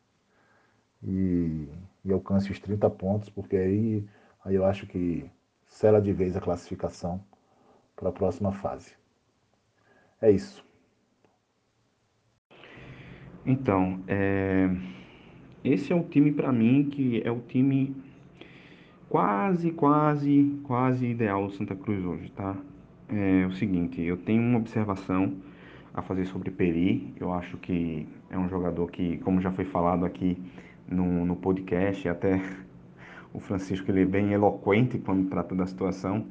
e, e alcance os 30 pontos, porque aí, aí eu acho que sela de vez a classificação para a próxima fase. É isso. Então, é... esse é o time para mim que é o time quase, quase, quase ideal do Santa Cruz hoje, tá? É o seguinte, eu tenho uma observação a fazer sobre Peri. Eu acho que é um jogador que, como já foi falado aqui no, no podcast, até o Francisco ele é bem eloquente quando trata da situação,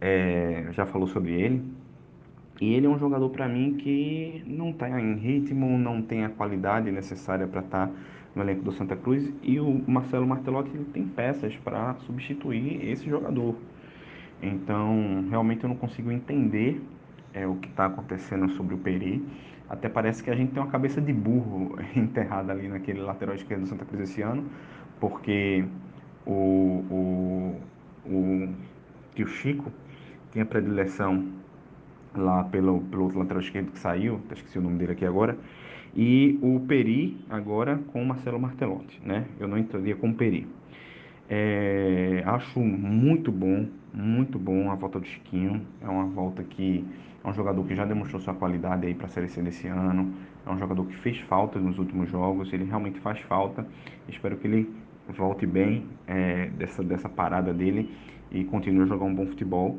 é, já falou sobre ele. E ele é um jogador para mim que não está em ritmo, não tem a qualidade necessária para estar tá no elenco do Santa Cruz. E o Marcelo Martelotti ele tem peças para substituir esse jogador. Então, realmente eu não consigo entender é, o que está acontecendo sobre o Peri. Até parece que a gente tem uma cabeça de burro enterrada ali naquele lateral esquerdo do Santa Cruz esse ano, porque o, o, o tio Chico tinha predileção lá pelo, pelo outro lateral esquerdo que saiu, esqueci o nome dele aqui agora, e o Peri agora com o Marcelo Martelotti, né? Eu não entraria com o Peri. É, acho muito bom, muito bom a volta do Chiquinho. É uma volta que é um jogador que já demonstrou sua qualidade aí para a Série C desse ano. É um jogador que fez falta nos últimos jogos. Ele realmente faz falta. Espero que ele volte bem é, dessa, dessa parada dele e continue a jogar um bom futebol.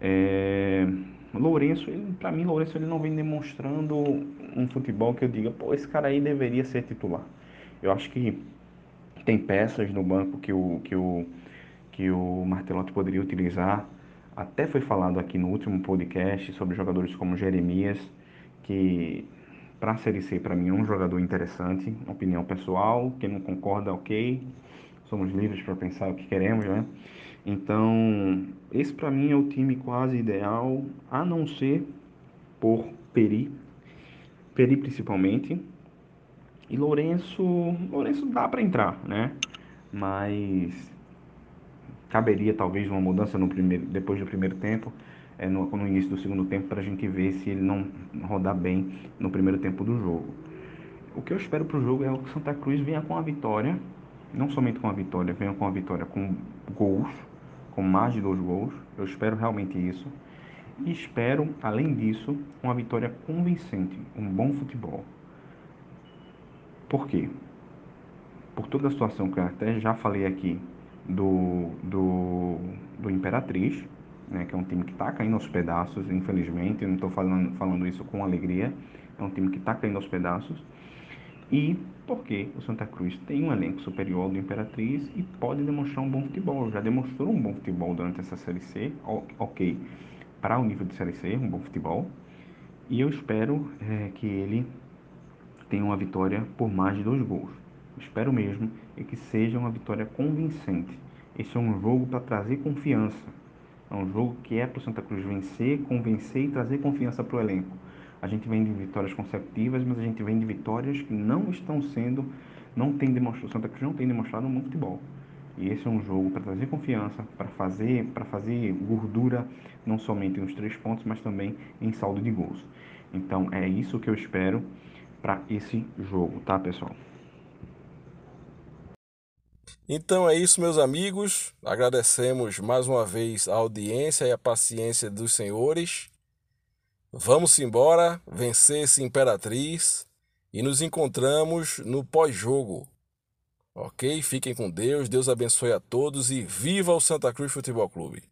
É, Lourenço, para mim, Lourenço ele não vem demonstrando um futebol que eu diga, pô, esse cara aí deveria ser titular. Eu acho que tem peças no banco que o, que o, que o Martelotti poderia utilizar. Até foi falado aqui no último podcast sobre jogadores como Jeremias, que para a Série C, para mim, é um jogador interessante. Opinião pessoal, quem não concorda, ok. Somos livres para pensar o que queremos, né? Então, esse para mim é o time quase ideal, a não ser por Peri, Peri principalmente. E Lourenço, Lourenço dá para entrar, né? Mas caberia talvez uma mudança no primeiro, depois do primeiro tempo, é, no, no início do segundo tempo, para a gente ver se ele não rodar bem no primeiro tempo do jogo. O que eu espero para o jogo é que o Santa Cruz venha com a vitória, não somente com a vitória, venha com a vitória com gols, com mais de dois gols. Eu espero realmente isso. E espero, além disso, uma vitória convincente, um bom futebol. Por quê? Por toda a situação que eu até já falei aqui do, do, do Imperatriz, né, que é um time que está caindo aos pedaços, infelizmente, eu não estou falando, falando isso com alegria, é um time que está caindo aos pedaços. E porque o Santa Cruz tem um elenco superior ao do Imperatriz e pode demonstrar um bom futebol. Já demonstrou um bom futebol durante essa Série C, ok, para o nível de Série C, um bom futebol. E eu espero é, que ele tenha uma vitória por mais de dois gols. Espero mesmo e que seja uma vitória convincente. Esse é um jogo para trazer confiança. É um jogo que é para o Santa Cruz vencer, convencer e trazer confiança para o elenco a gente vem de vitórias consecutivas, mas a gente vem de vitórias que não estão sendo, não tem demonstrado, Santa Cruz não tem demonstrado um bom futebol. E esse é um jogo para trazer confiança, para fazer, para fazer gordura não somente nos três pontos, mas também em saldo de gols. Então é isso que eu espero para esse jogo, tá, pessoal? Então é isso, meus amigos. Agradecemos mais uma vez a audiência e a paciência dos senhores. Vamos embora, vencer esse Imperatriz e nos encontramos no pós-jogo. Ok? Fiquem com Deus, Deus abençoe a todos e viva o Santa Cruz Futebol Clube.